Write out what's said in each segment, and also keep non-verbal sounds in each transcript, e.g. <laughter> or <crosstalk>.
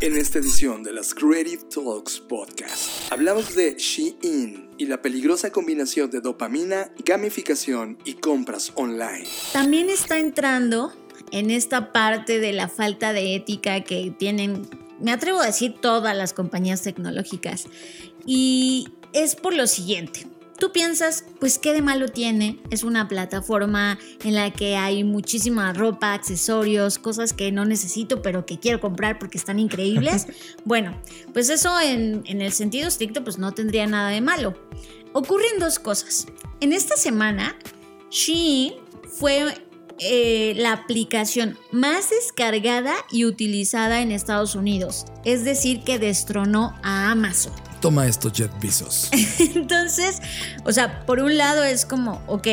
En esta edición de las Creative Talks Podcast, hablamos de Shein y la peligrosa combinación de dopamina, gamificación y compras online. También está entrando en esta parte de la falta de ética que tienen, me atrevo a decir, todas las compañías tecnológicas. Y es por lo siguiente. Tú piensas, pues qué de malo tiene, es una plataforma en la que hay muchísima ropa, accesorios, cosas que no necesito pero que quiero comprar porque están increíbles. <laughs> bueno, pues eso en, en el sentido estricto pues no tendría nada de malo. Ocurren dos cosas. En esta semana, Shein fue eh, la aplicación más descargada y utilizada en Estados Unidos. Es decir, que destronó a Amazon. Toma esto, Jet Bezos. <laughs> Entonces, o sea, por un lado es como, ok,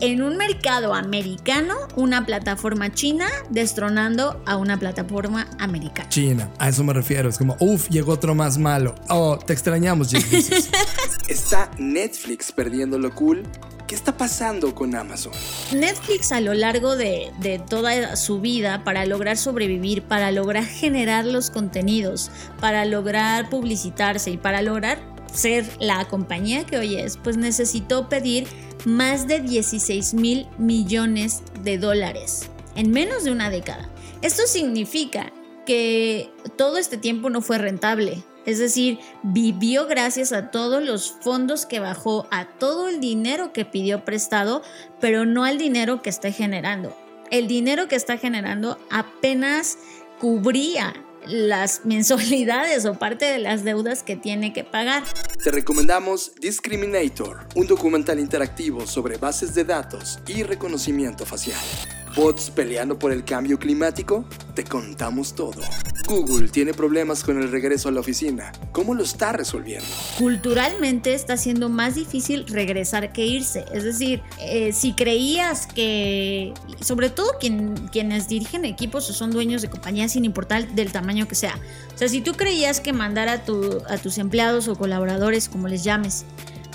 en un mercado americano, una plataforma china destronando a una plataforma americana. China, a eso me refiero. Es como, uff, llegó otro más malo. Oh, te extrañamos, Jet Bezos. <laughs> ¿Está Netflix perdiendo lo cool? ¿Qué está pasando con Amazon? Netflix a lo largo de, de, toda su vida para lograr sobrevivir, para lograr generar los contenidos, para lograr publicitarse y para lograr ser la compañía que hoy es, pues necesitó pedir más de 16 mil millones de dólares en menos de una década. Esto significa que todo este tiempo no fue rentable. Es decir, vivió gracias a todos los fondos que bajó, a todo el dinero que pidió prestado, pero no al dinero que está generando. El dinero que está generando apenas cubría las <laughs> mensualidades o parte de las deudas que tiene que pagar. Te recomendamos Discriminator, un documental interactivo sobre bases de datos y reconocimiento facial. ¿Bots peleando por el cambio climático? Te contamos todo. Google tiene problemas con el regreso a la oficina. ¿Cómo lo está resolviendo? Culturalmente está siendo más difícil regresar que irse. Es decir, eh, si creías que, sobre todo quien, quienes dirigen equipos o son dueños de compañías sin importar del tamaño que sea. O sea, si tú creías que mandar a, tu, a tus empleados o colaboradores, como les llames,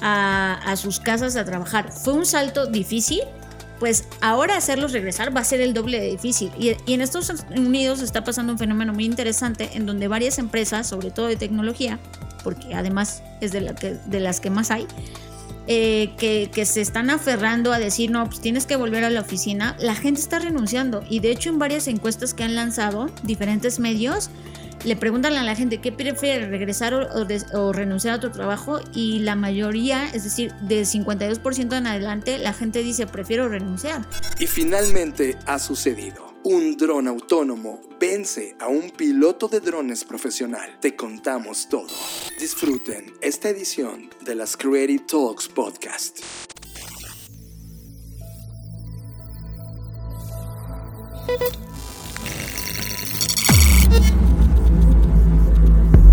a, a sus casas a trabajar, fue un salto difícil, pues ahora hacerlos regresar va a ser el doble de difícil. Y, en Estados Unidos está pasando un fenómeno muy interesante en donde varias empresas, sobre todo de tecnología, porque además es de las que más hay, eh, que, que, se están aferrando a decir, no, pues tienes que volver a la oficina, la gente está renunciando. Y de hecho en varias encuestas que han lanzado diferentes medios, le preguntan a la gente qué prefiere regresar o, renunciar a tu trabajo y la mayoría, es decir, del 52% en adelante, la gente dice prefiero renunciar. Y finalmente ha sucedido. Un dron autónomo vence a un piloto de drones profesional. Te contamos todo. Disfruten esta edición de las Creative Talks Podcast.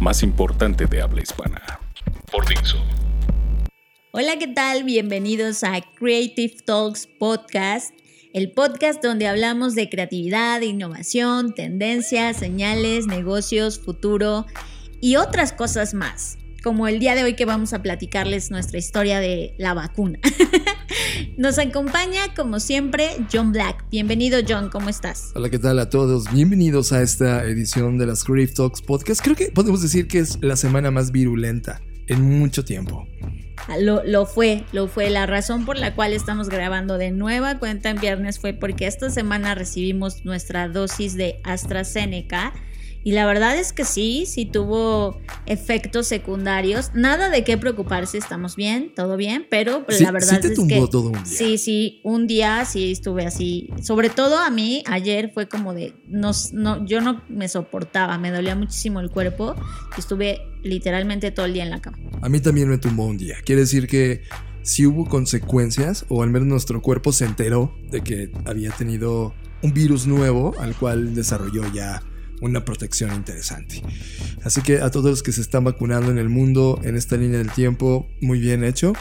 más importante de habla hispana. por Dixo. Hola, ¿qué tal? Bienvenidos a Creative Talks Podcast, el podcast donde hablamos de creatividad, innovación, tendencias, señales, negocios, futuro y otras cosas más. Como el día de hoy que vamos a platicarles nuestra historia de la vacuna. <laughs> Nos acompaña, como siempre, John Black. Bienvenido, John, ¿cómo estás? Hola, ¿qué tal a todos? Bienvenidos a esta edición de las Creative Talks Podcast. Creo que podemos decir que es la semana más virulenta en mucho tiempo. Lo, lo, fue, lo fue. La razón por la cual estamos grabando de nueva cuenta en viernes fue porque esta semana recibimos nuestra dosis de AstraZeneca. Y la verdad es que sí, sí tuvo efectos secundarios. Nada de qué preocuparse, estamos bien, todo bien, pero sí, la verdad sí te es tumbó que todo un día. sí, sí, un día sí estuve así. Sobre todo a mí ayer fue como de no, no yo no me soportaba, me dolía muchísimo el cuerpo y estuve literalmente todo el día en la cama. A mí también me tumbó un día. Quiere decir que sí hubo consecuencias, o al menos nuestro cuerpo se enteró de que había tenido un virus nuevo al cual desarrolló ya una protección interesante. Así que a todos los que se están vacunando en el mundo en esta línea del tiempo, muy bien hecho.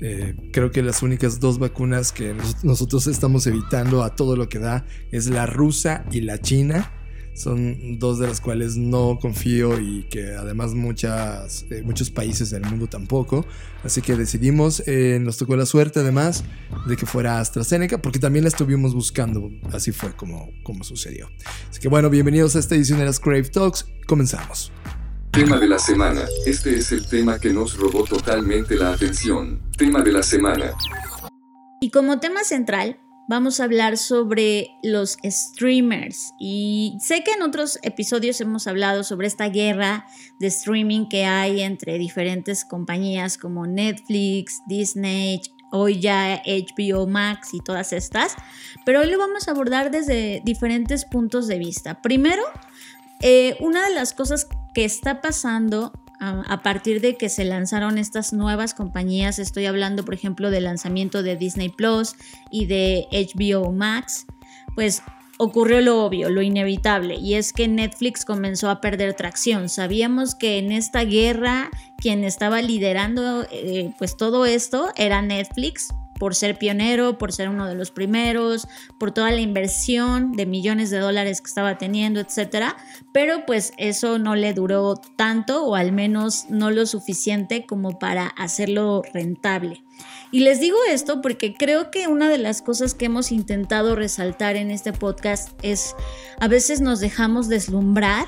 Eh, creo que las únicas dos vacunas que nosotros estamos evitando a todo lo que da es la rusa y la china son dos de las cuales no confío y que además muchas, eh, muchos países del mundo tampoco. Así que decidimos, eh, nos tocó la suerte además de que fuera AstraZeneca, porque también la estuvimos buscando. Así fue como, como sucedió. Así que bueno, bienvenidos a esta edición de las Crave Talks. Comenzamos. Tema de la semana. Este es el tema que nos robó totalmente la atención. Tema de la semana. Y como tema central, vamos a hablar sobre los streamers. Y sé que en otros episodios hemos hablado sobre esta guerra de streaming que hay entre diferentes compañías como Netflix, Disney, hoy ya HBO Max y todas estas. Pero hoy lo vamos a abordar desde diferentes puntos de vista. Primero, eh, una de las cosas que está pasando a, partir de que se lanzaron estas nuevas compañías, estoy hablando por ejemplo del lanzamiento de Disney Plus y de HBO Max, pues ocurrió lo obvio, lo inevitable, y es que Netflix comenzó a perder tracción. Sabíamos que en esta guerra quien estaba liderando eh, pues todo esto era Netflix, por ser pionero, por ser uno de los primeros, por toda la inversión de millones de dólares que estaba teniendo, etcétera. Pero pues eso no le duró tanto o al menos no lo suficiente como para hacerlo rentable. Y les digo esto porque creo que una de las cosas que hemos intentado resaltar en este podcast es a veces nos dejamos deslumbrar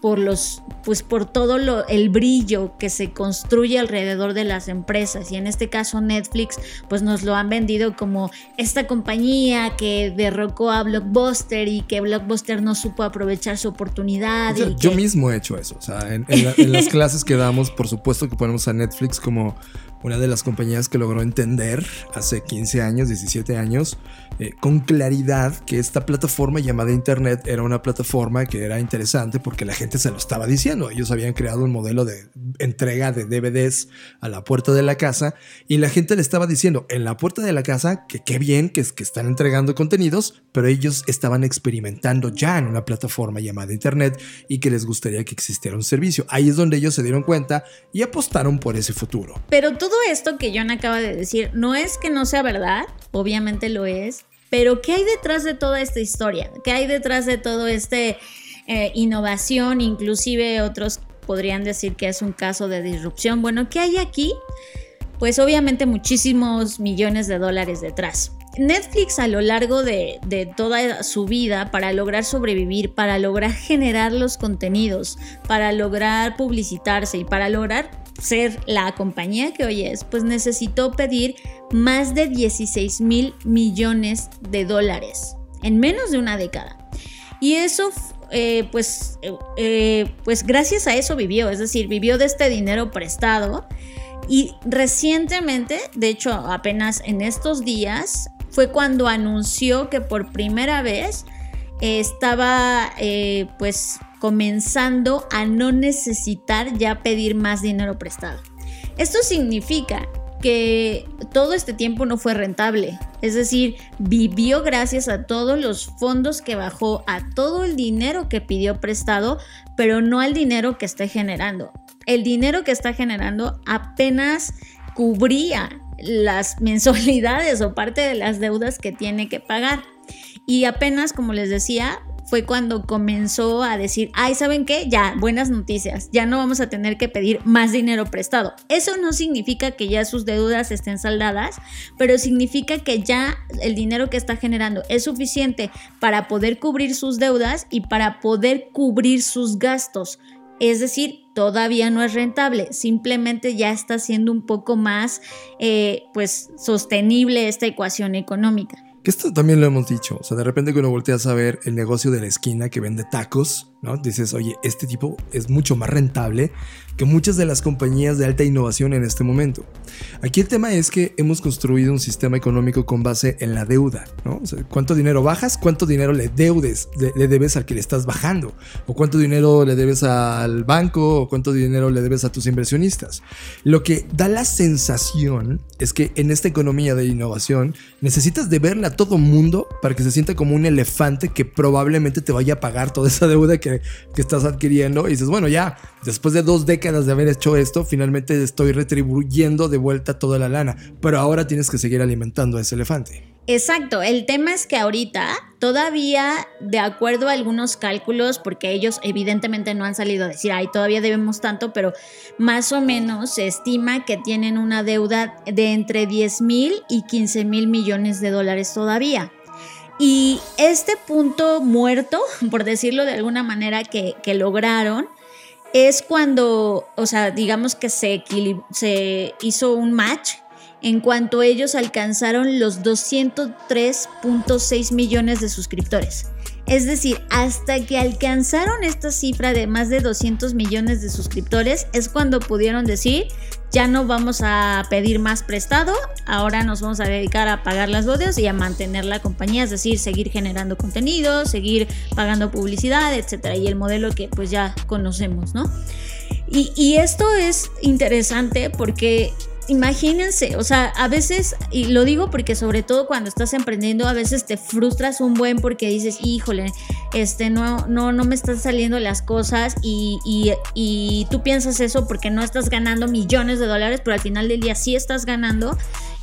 por los pues por todo lo, el brillo que se construye alrededor de las empresas y en este caso Netflix pues nos lo han vendido como esta compañía que derrocó a Blockbuster y que Blockbuster no supo aprovechar su oportunidad. yo, mismo he hecho eso, o sea, en, en las clases que damos por supuesto que ponemos a Netflix como una de las compañías que logró entender hace 15 años, 17 años, eh, con claridad que esta plataforma llamada Internet era una plataforma que era interesante porque la gente se lo estaba diciendo. Ellos habían creado un modelo de entrega de DVDs a la puerta de la casa y la gente le estaba diciendo en la puerta de la casa que qué bien que, es, que están entregando contenidos, pero ellos estaban experimentando ya en una plataforma llamada Internet y que les gustaría que existiera un servicio. Ahí es donde ellos se dieron cuenta y apostaron por ese futuro. Pero todo esto que John acaba de decir no es que no sea verdad, obviamente lo es, pero ¿qué hay detrás de toda esta historia? ¿Qué hay detrás de todo este eh, innovación? Inclusive otros podrían decir que es un caso de disrupción. Bueno, ¿qué hay aquí? Pues obviamente muchísimos millones de dólares detrás. Netflix a lo largo de, toda su vida para lograr sobrevivir, para lograr generar los contenidos, para lograr publicitarse y para lograr ser la compañía que hoy es, pues necesitó pedir más de 16 mil millones de dólares en menos de una década. Y eso, eh, pues, eh, pues gracias a eso vivió, es decir, vivió de este dinero prestado. Y recientemente, de hecho apenas en estos días, fue cuando anunció que por primera vez estaba pues comenzando a no necesitar ya pedir más dinero prestado. Esto significa que todo este tiempo no fue rentable, es decir, vivió gracias a todos los fondos que bajó, a todo el dinero que pidió prestado, pero no al dinero que está generando. El dinero que está generando apenas cubría las <laughs> mensualidades o parte de las deudas que tiene que pagar. Y apenas, como les decía, fue cuando comenzó a decir, ay, ¿saben qué? Ya, buenas noticias, ya no vamos a tener que pedir más dinero prestado. Eso no significa que ya sus deudas estén saldadas, pero significa que ya el dinero que está generando es suficiente para poder cubrir sus deudas y para poder cubrir sus gastos. Es decir, todavía no es rentable, simplemente ya está siendo un poco más eh, pues sostenible esta ecuación económica. Que esto también lo hemos dicho. O sea, de repente cuando volteas a ver el negocio de la esquina que vende tacos, ¿no? Dices, oye, este tipo es mucho más rentable que muchas de las compañías de alta innovación en este momento. Aquí el tema es que hemos construido un sistema económico con base en la deuda, ¿no? O ¿cuánto dinero bajas? ¿Cuánto dinero le deudes, le, debes al que le estás bajando? ¿O cuánto dinero le debes al banco? ¿O cuánto dinero le debes a tus inversionistas? Lo que da la sensación es que en esta economía de innovación necesitas deberle a todo mundo para que se sienta como un elefante que probablemente te vaya a pagar toda esa deuda que, que estás adquiriendo y dices, bueno, ya, después de dos décadas de haber hecho esto, finalmente estoy retribuyendo de vuelta toda la lana, pero ahora tienes que seguir alimentando a ese elefante. Exacto, el tema es que ahorita todavía, de acuerdo a algunos cálculos, porque ellos evidentemente no han salido a decir, ay, todavía debemos tanto, pero más o menos se estima que tienen una deuda de entre 10 mil y 15 mil millones de dólares todavía. Y este punto muerto, <laughs> por decirlo de alguna manera, que, que lograron, es cuando, o sea, digamos que se, se hizo un match en cuanto ellos alcanzaron los 203.6 millones de suscriptores. Es decir, hasta que alcanzaron esta cifra de más de 200 millones de suscriptores es cuando pudieron decir, ya no vamos a pedir más prestado, ahora nos vamos a dedicar a pagar las deudas y a mantener la compañía, es decir, seguir generando contenido, seguir pagando publicidad, etcétera, y el modelo que pues ya conocemos, ¿no? Y esto es interesante porque imagínense, o sea, a veces, y lo digo porque sobre todo cuando estás emprendiendo, a veces te frustras un buen porque dices, híjole, este, no, no, no me están saliendo las cosas y, y, tú piensas eso porque no estás ganando millones de dólares, pero al final del día sí estás ganando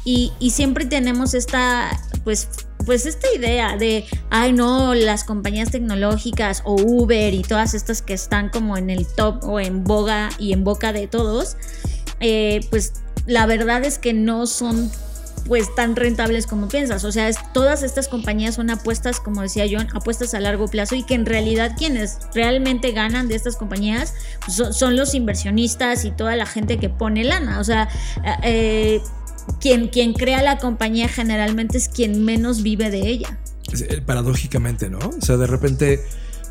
y, siempre tenemos esta, pues, pues esta idea de, ay no, las compañías tecnológicas o Uber y todas estas que están como en el top o en boga y en boca de todos, eh, pues la verdad es que no son pues tan rentables como piensas. O sea, todas estas compañías son apuestas, como decía John, apuestas a largo plazo y que en realidad quienes realmente ganan de estas compañías pues, son, los inversionistas y toda la gente que pone lana. O sea, eh, quien, quien crea la compañía generalmente es quien menos vive de ella. Eh, paradójicamente, ¿no? O sea, de repente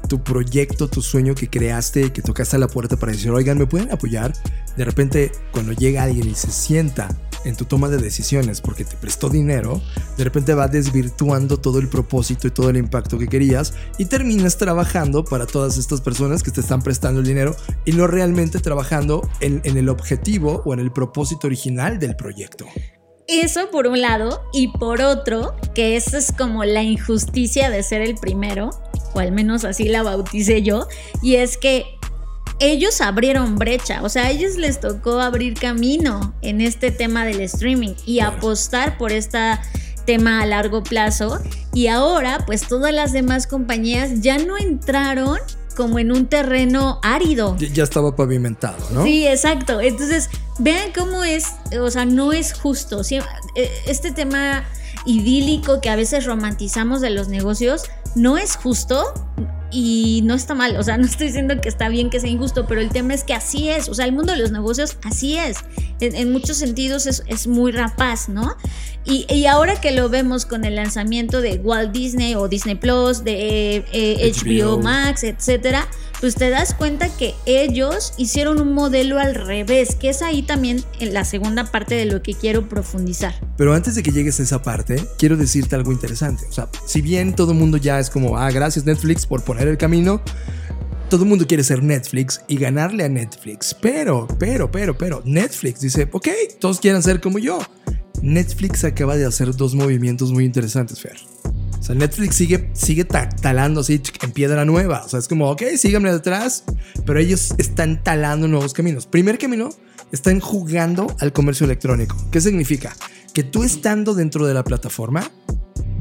tu proyecto, tu sueño que creaste, que tocaste a la puerta para decir, oigan, ¿me pueden apoyar? De repente, cuando llega alguien y se sienta en tu toma de decisiones porque te prestó dinero, de repente va desvirtuando todo el propósito y todo el impacto que querías y terminas trabajando para todas estas personas que te están prestando el dinero y no realmente trabajando en, en el objetivo o en el propósito original del proyecto. Eso por un lado, y por otro, que eso es como la injusticia de ser el primero, o al menos así la bauticé yo, y es que ellos abrieron brecha, o sea, a ellos les tocó abrir camino en este tema del streaming y apostar por este tema a largo plazo, y ahora pues todas las demás compañías ya no entraron como en un terreno árido. Ya estaba pavimentado, ¿no? Sí, exacto. Entonces, vean cómo es, o sea, no es justo. Eh, este tema idílico que a veces romantizamos de los negocios no es justo y no está mal, o sea, no estoy diciendo que está bien que sea injusto, pero el tema es que así es, o sea, el mundo de los negocios así es, en, muchos sentidos es, muy rapaz, ¿no? Y, y, ahora que lo vemos con el lanzamiento de Walt Disney o Disney Plus, de HBO. Eh, Max, etcétera, pues te das cuenta que ellos hicieron un modelo al revés, que es ahí también en la segunda parte de lo que quiero profundizar. Pero antes de que llegues a esa parte, quiero decirte algo interesante. O sea, si bien todo el mundo ya es como, ah, gracias Netflix por poner el camino, todo el mundo quiere ser Netflix y ganarle a Netflix. Pero, pero, pero, pero, Netflix dice, ok, todos quieren ser como yo. Netflix acaba de hacer dos movimientos muy interesantes, Fer. Sea, Netflix sigue, sigue talando así en piedra nueva. O sea, es como, ok, síganme detrás, pero ellos están talando nuevos caminos. Primer camino, están jugando al comercio electrónico. ¿Qué significa? Que tú estando dentro de la plataforma,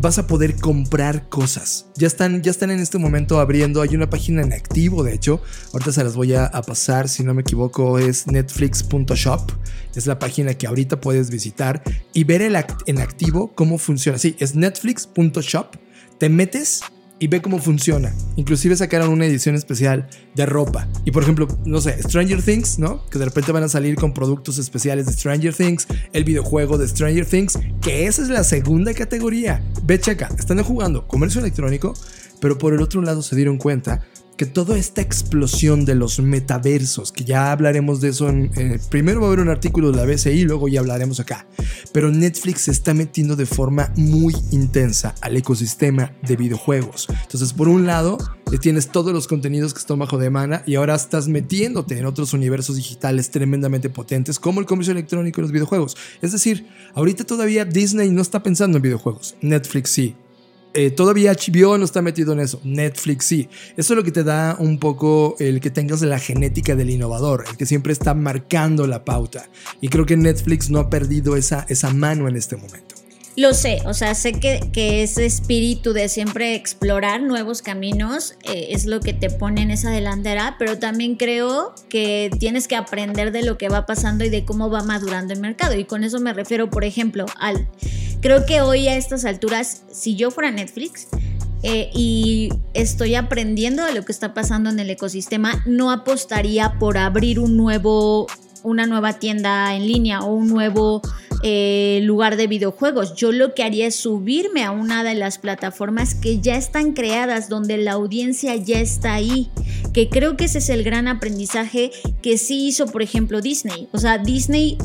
vas a poder comprar cosas. Ya están, ya están en este momento abriendo, hay una página en activo, de hecho, ahorita se las voy a, pasar, si no me equivoco, es netflix.shop, es la página que ahorita puedes visitar y ver el en activo cómo funciona. Sí, es netflix.shop, te metes y ve cómo funciona. Inclusive sacaron una edición especial de ropa. Y por ejemplo, no sé, Stranger Things, ¿no? Que de repente van a salir con productos especiales de Stranger Things, el videojuego de Stranger Things, que esa es la segunda categoría. Ve, checa, están jugando comercio electrónico, pero por el otro lado se dieron cuenta que toda esta explosión de los metaversos, que ya hablaremos de eso en, primero va a haber un artículo de la BCI, luego ya hablaremos acá, pero Netflix se está metiendo de forma muy intensa al ecosistema de videojuegos. Entonces, por un lado, tienes todos los contenidos que están bajo demanda y ahora estás metiéndote en otros universos digitales tremendamente potentes como el comercio electrónico y los videojuegos. Es decir, ahorita todavía Disney no está pensando en videojuegos, Netflix sí, eh, todavía HBO no está metido en eso. Netflix sí. Eso es lo que te da un poco el que tengas la genética del innovador, el que siempre está marcando la pauta. Y creo que Netflix no ha perdido esa, esa mano en este momento. Lo sé, o sea, sé que, que ese espíritu de siempre explorar nuevos caminos eh, es lo que te pone en esa delantera, pero también creo que tienes que aprender de lo que va pasando y de cómo va madurando el mercado. Y con eso me refiero, por ejemplo, al... Creo que hoy a estas alturas, si yo fuera Netflix, eh, y estoy aprendiendo de lo que está pasando en el ecosistema, no apostaría por abrir un nuevo, una nueva tienda en línea o un nuevo eh, lugar de videojuegos. Yo lo que haría es subirme a una de las plataformas que ya están creadas, donde la audiencia ya está ahí. Que creo que ese es el gran aprendizaje que sí hizo, por ejemplo, Disney. O sea, Disney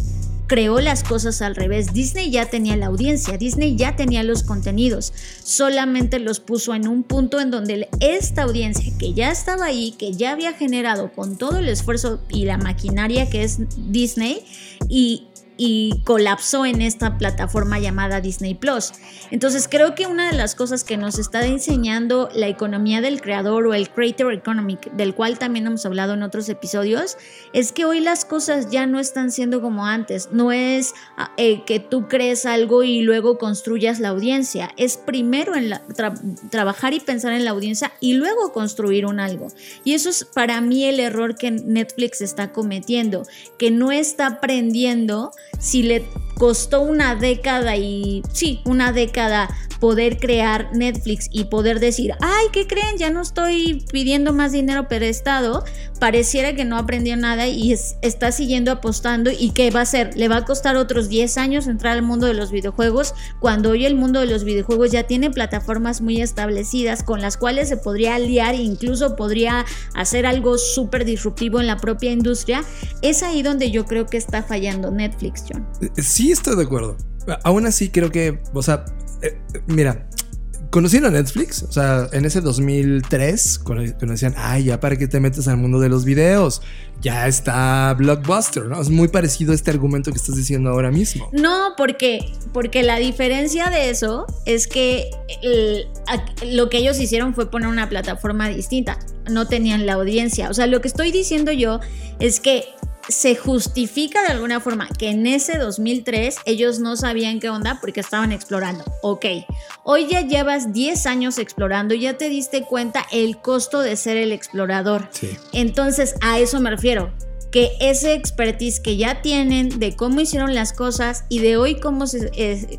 creó las cosas al revés. Disney ya tenía la audiencia, Disney ya tenía los contenidos, solamente los puso en un punto en donde esta audiencia que ya estaba ahí, que ya había generado con todo el esfuerzo y la maquinaria que es Disney, y y colapsó en esta plataforma llamada Disney Plus. Entonces creo que una de las cosas que nos está enseñando la economía del creador o el creator economic, del cual también hemos hablado en otros episodios, es que hoy las cosas ya no están siendo como antes. No es ah, eh, que tú crees algo y luego construyas la audiencia. Es primero trabajar y pensar en la audiencia y luego construir un algo. Y eso es para mí el error que Netflix está cometiendo, que no está aprendiendo si le costó una década y sí, una década poder crear Netflix y poder decir, ay, ¿qué creen? Ya no estoy pidiendo más dinero prestado, pareciera que no aprendió nada y está siguiendo apostando y ¿qué va a hacer? Le va a costar otros 10 años entrar al mundo de los videojuegos cuando hoy el mundo de los videojuegos ya tiene plataformas muy establecidas con las cuales se podría aliar e incluso podría hacer algo súper disruptivo en la propia industria. Es ahí donde yo creo que está fallando Netflix, John. Eh, sí, estoy de acuerdo. Aún así creo que, o sea, eh, mira, conociendo a Netflix, o sea, en ese 2003, cuando, decían, ay, ya para que te metes al mundo de los videos, ya está Blockbuster, ¿no? Es muy parecido a este argumento que estás diciendo ahora mismo. No, porque, porque la diferencia de eso es que lo que ellos hicieron fue poner una plataforma distinta, no tenían la audiencia, o sea, lo que estoy diciendo yo es que se justifica de alguna forma que en ese 2003 ellos no sabían qué onda porque estaban explorando. Ok, hoy ya llevas 10 años explorando y ya te diste cuenta el costo de ser el explorador. Sí. Entonces, a eso me refiero que ese expertise que ya tienen de cómo hicieron las cosas y de hoy cómo,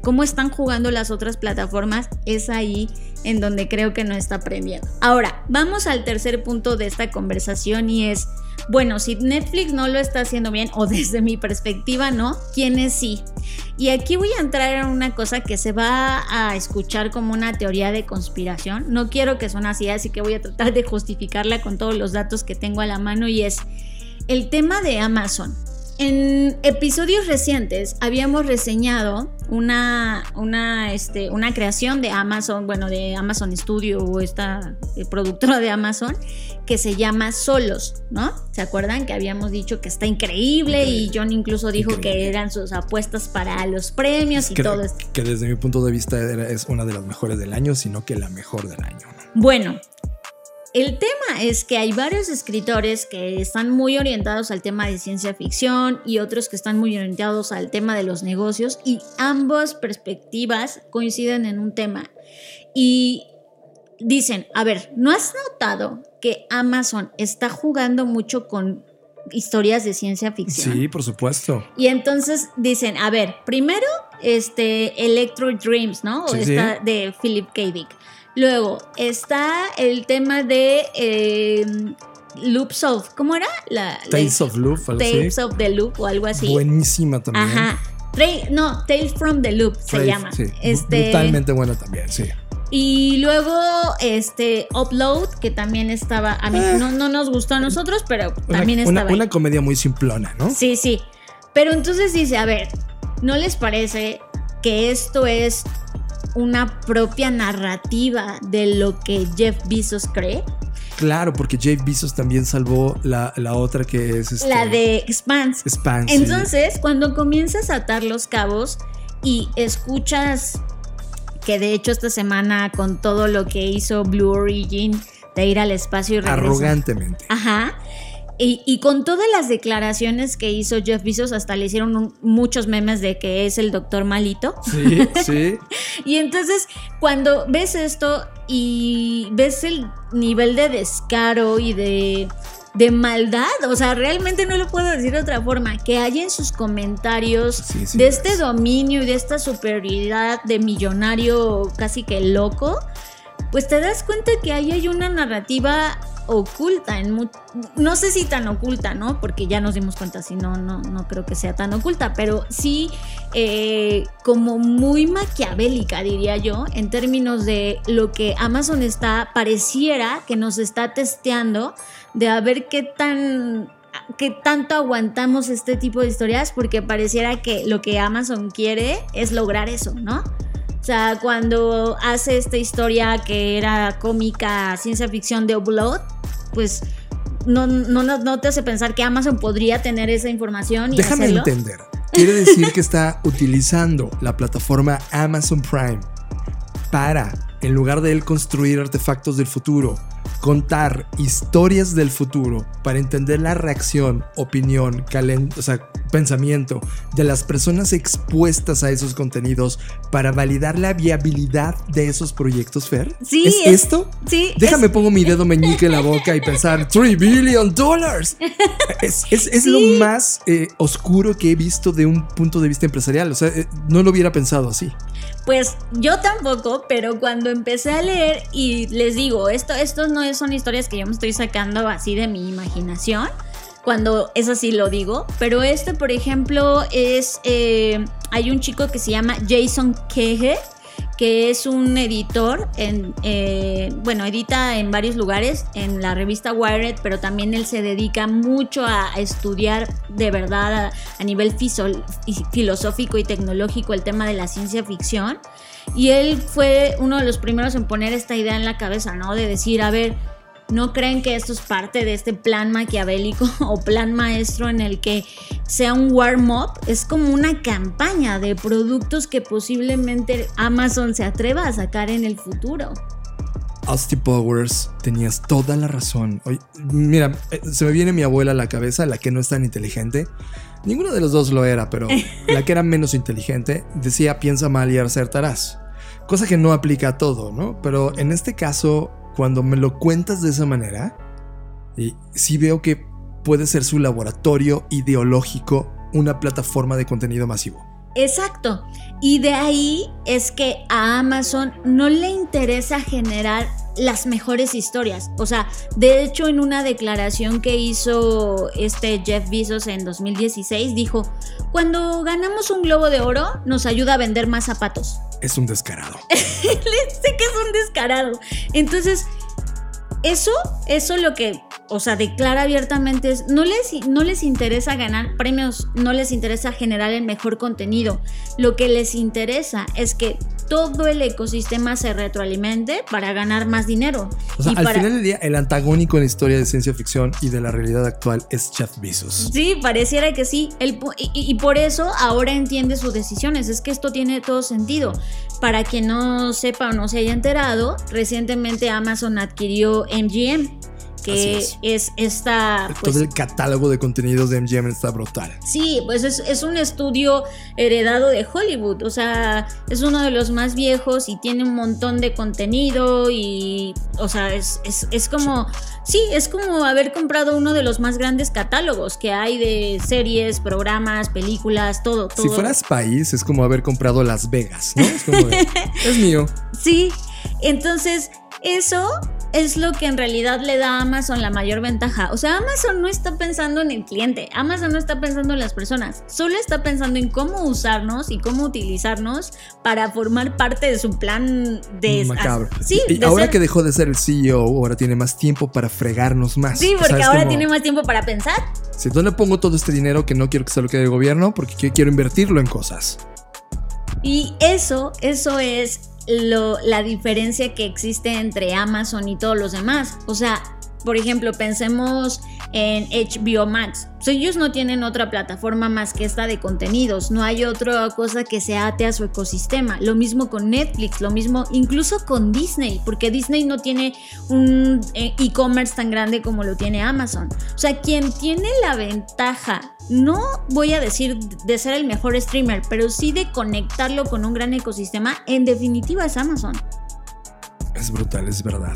cómo están jugando las otras plataformas, es ahí en donde creo que no está aprendiendo. Ahora, vamos al tercer punto de esta conversación y es bueno, si Netflix no lo está haciendo bien, o desde mi perspectiva no, ¿quiénes sí? Y aquí voy a entrar en una cosa que se va a escuchar como una teoría de conspiración. No quiero que suene así, así que voy a tratar de justificarla con todos los datos que tengo a la mano y es el tema de Amazon. En episodios recientes habíamos reseñado una, una, este, una creación de Amazon, bueno, de Amazon Studio o esta eh, productora de Amazon que se llama Solos, ¿no? ¿Se acuerdan que habíamos dicho que está increíble, y John incluso dijo que eran sus apuestas para los premios y todo esto? Que desde mi punto de vista es una de las mejores del año, sino que la mejor del año. Bueno, el tema es que hay varios escritores que están muy orientados al tema de ciencia ficción y otros que están muy orientados al tema de los negocios y ambas perspectivas coinciden en un tema. Y dicen, a ver, ¿no has notado que Amazon está jugando mucho con historias de ciencia ficción? Sí, por supuesto. Y entonces dicen, a ver, primero este Electro Dreams, ¿no? O esta de Philip K. Dick. Luego está el tema de eh, Loops of. ¿Cómo era? La, Tales of Loop. Tales of the Loop o algo así. Buenísima también. Ajá. no, Tales from the Loop se llama. Sí. Este, Brutalmente buena también, sí. Y luego, este, Upload, que también estaba. A mí eh. no, no, nos gustó a nosotros, pero también estaba. Una, una comedia muy simplona, ¿no? Sí, sí. Pero entonces dice: A ver, ¿no les parece que esto es una propia narrativa de lo que Jeff Bezos cree. Claro, porque Jeff Bezos también salvó la, otra que es... Este, la de Expanse. Expanse. Entonces, cuando comienzas a atar los cabos y escuchas que de hecho esta semana con todo lo que hizo Blue Origin de ir al espacio y regresar. Arrogantemente. Ajá. Y, y, con todas las declaraciones que hizo Jeff Bezos, hasta le hicieron un, muchos memes de que es el doctor malito. Sí, <laughs> sí. y entonces, cuando ves esto y ves el nivel de descaro y de, de maldad, o sea, realmente no lo puedo decir de otra forma, que hay en sus comentarios Sí, sí, de es. este dominio y de esta superioridad de millonario casi que loco, pues te das cuenta que ahí hay una narrativa oculta, en mu- no sé si tan oculta, ¿no? Porque ya nos dimos cuenta, si no, no, no creo que sea tan oculta, pero sí eh, como muy maquiavélica, diría yo, en términos de lo que Amazon está, pareciera que nos está testeando de a ver qué tan qué tanto aguantamos este tipo de historias porque pareciera que lo que Amazon quiere es lograr eso, ¿no? O sea, cuando hace esta historia que era cómica, ciencia ficción de Upload, pues no, no, no, no te hace pensar que Amazon podría tener esa información y Déjame hacerlo. entender. Quiere decir que está <laughs> utilizando la plataforma Amazon Prime para, en lugar de él construir artefactos del futuro, contar historias del futuro para entender la reacción, opinión, o sea, pensamiento de las personas expuestas a esos contenidos para validar la viabilidad de esos proyectos, Fer. Sí, ¿Es, es- esto? Sí, Déjame es- pongo mi dedo <laughs> meñique en la boca y pensar 3 billion dollars. Es, es- es lo Sí. más eh, oscuro que he visto de un punto de vista empresarial. O sea, eh, no lo hubiera pensado así. Pues yo tampoco, pero cuando empecé a leer y les digo, esto, esto no son historias que yo me estoy sacando así de mi imaginación, cuando es así lo digo, pero este, por ejemplo, es, eh, hay un chico que se llama Jason Kehe, que es un editor, en, eh, bueno, edita en varios lugares, en la revista Wired, pero también él se dedica mucho a, estudiar de verdad a, nivel fisol- filosófico y tecnológico el tema de la ciencia ficción. Y él fue uno de los primeros en poner esta idea en la cabeza, ¿no? De decir, a ver, ¿no creen que esto es parte de este plan maquiavélico <laughs> o plan maestro en el que sea un warm-up? Es como una campaña de productos que posiblemente Amazon se atreva a sacar en el futuro. Austin Powers, tenías toda la razón. Oye, mira, eh, se me viene mi abuela a la cabeza, la que no es tan inteligente. Ninguno de los dos lo era, pero <laughs> la que era menos inteligente decía piensa mal y acertarás. Cosa que no aplica a todo, ¿no? Pero en este caso, cuando me lo cuentas de esa manera, y sí veo que puede ser su laboratorio ideológico una plataforma de contenido masivo. Exacto. Y de ahí es que a Amazon no le interesa generar las mejores historias. O sea, de hecho en una declaración que hizo este Jeff Bezos en 2016 dijo, cuando ganamos un globo de oro nos ayuda a vender más zapatos. Es un descarado. <laughs> sé que es un descarado. Entonces, eso, eso lo que, o sea, declara abiertamente es, no les, no les interesa ganar premios, no les interesa generar el mejor contenido. Lo que les interesa es que todo el ecosistema se retroalimente para ganar más dinero. O sea, Y al para- final del día, el antagónico en la historia de ciencia ficción y de la realidad actual es Jeff Bezos. Sí, pareciera que sí. El y por eso ahora entiende sus decisiones. Es que esto tiene todo sentido. Para quien no sepa o no se haya enterado, recientemente Amazon adquirió MGM, que es. esta. Pues, Todo el catálogo de contenidos de MGM está brutal. Sí, pues es, es un estudio heredado de Hollywood, o sea, es uno de los más viejos y tiene un montón de contenido y, o sea, es, es, es como, sí, es como haber comprado uno de los más grandes catálogos que hay de series, programas, películas, todo, todo. Si fueras país, es como haber comprado Las Vegas, ¿no? Es como de, <laughs> es mío. Sí, entonces eso es lo que en realidad le da a Amazon la mayor ventaja. O sea, Amazon no está pensando en el cliente, Amazon no está pensando en las personas, solo está pensando en cómo usarnos y cómo utilizarnos para formar parte de su plan de... Macabro. Sí, y de ahora ser- que dejó de ser el CEO, ahora tiene más tiempo para fregarnos más. Sí, porque ahora tiene más tiempo para pensar. Si ¿dónde pongo todo este dinero que no quiero que se lo quede el gobierno? Porque qui- quiero invertirlo en cosas. Y eso, eso es lo, la diferencia que existe entre Amazon y todos los demás. O sea, por ejemplo, pensemos en HBO Max. ellos no tienen otra plataforma más que esta de contenidos. No hay otra cosa que se ate a su ecosistema. Lo mismo con Netflix, lo mismo incluso con Disney, porque Disney no tiene un eh, e-commerce tan grande como lo tiene Amazon. O sea, quien tiene la ventaja, no voy a decir de ser el mejor streamer, pero sí de conectarlo con un gran ecosistema, en definitiva es Amazon. Es brutal, es verdad.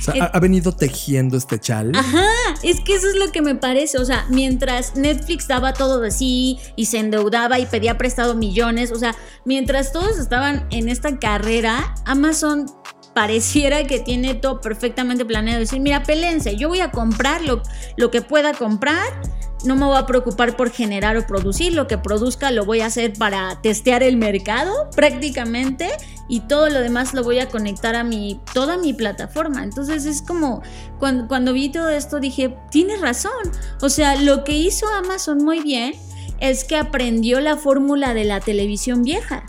O sea, ha, venido tejiendo este chal. Ajá, es que eso es lo que me parece. O sea, mientras Netflix daba todo de sí y se endeudaba y pedía prestado millones, o sea, mientras todos estaban en esta carrera, Amazon pareciera que tiene todo perfectamente planeado. Decir, mira, pelense, yo voy a comprar lo, lo que pueda comprar no me voy a preocupar por generar o producir, lo que produzca lo voy a hacer para testear el mercado prácticamente y todo lo demás lo voy a conectar a mi, toda mi plataforma. Entonces es como cuando, cuando vi todo esto dije, tienes razón. O sea, lo que hizo Amazon muy bien es que aprendió la fórmula de la televisión vieja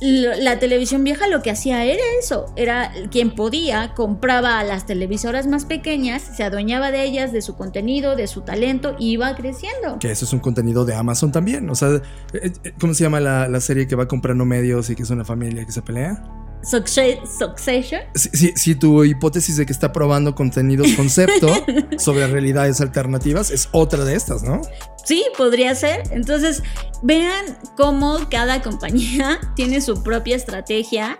la televisión vieja lo que hacía era eso, era quien podía, compraba a las televisoras más pequeñas, se adueñaba de ellas, de su contenido, de su talento, y iba creciendo. Que eso es un contenido de Amazon también, o sea, eh, eh, ¿cómo se llama la, la serie que va comprando medios y que es una familia que se pelea? Succession. Si, si, tu hipótesis de que está probando contenidos concepto <laughs> sobre realidades alternativas es otra de estas, ¿no? Sí, podría ser. Entonces, vean cómo cada compañía <laughs> tiene su propia estrategia,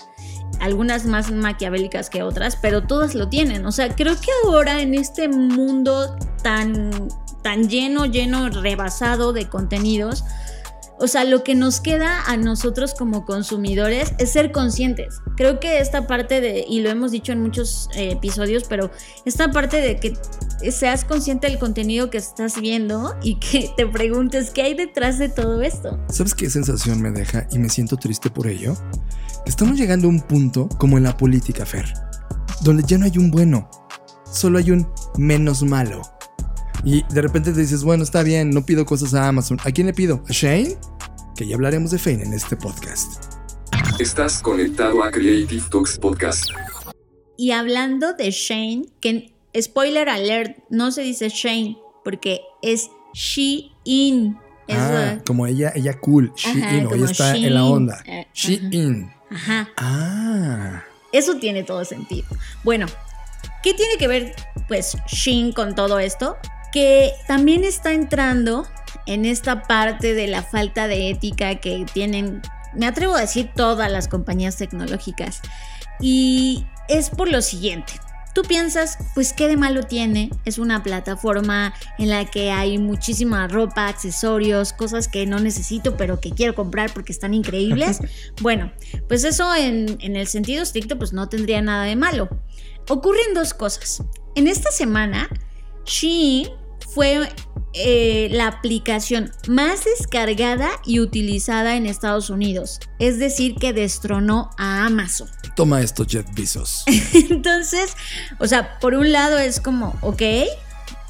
algunas más maquiavélicas que otras, pero todas lo tienen. O sea, creo que ahora en este mundo tan, tan lleno, lleno, rebasado de contenidos, o sea, lo que nos queda a nosotros como consumidores es ser conscientes. Creo que esta parte de, y lo hemos dicho en muchos eh, episodios, pero esta parte de que seas consciente del contenido que estás viendo y que <laughs> te preguntes qué hay detrás de todo esto. ¿Sabes qué sensación me deja y me siento triste por ello? Estamos llegando a un punto como en la política, Fer, donde ya no hay un bueno, solo hay un menos malo. Y de repente te dices, bueno, está bien, no pido cosas a Amazon. ¿A quién le pido? ¿A Shane? Que ya hablaremos de Fane en este podcast. Estás conectado a Creative Talks Podcast. Y hablando de Shane, que spoiler alert, no se dice Shane, porque es She-In. Ah, como ella, ella cool, She-In, ella está en la onda. Eh, She-In. Ajá. Ah. Eso tiene todo sentido. Bueno, ¿qué tiene que ver, pues, Shin con todo esto? Que también está entrando en esta parte de la falta de ética que tienen, me atrevo a decir, todas las compañías tecnológicas. Y es por lo siguiente. Tú piensas, pues qué de malo tiene, es una plataforma en la que hay muchísima ropa, accesorios, cosas que no necesito pero que quiero comprar porque están increíbles. <laughs> bueno, pues eso en, en el sentido estricto pues no tendría nada de malo. Ocurren dos cosas. En esta semana, Shein fue eh, la aplicación más descargada y utilizada en Estados Unidos. Es decir, que destronó a Amazon. Toma esto, Jeff Bezos. <laughs> Entonces, o sea, por un lado es como, ok,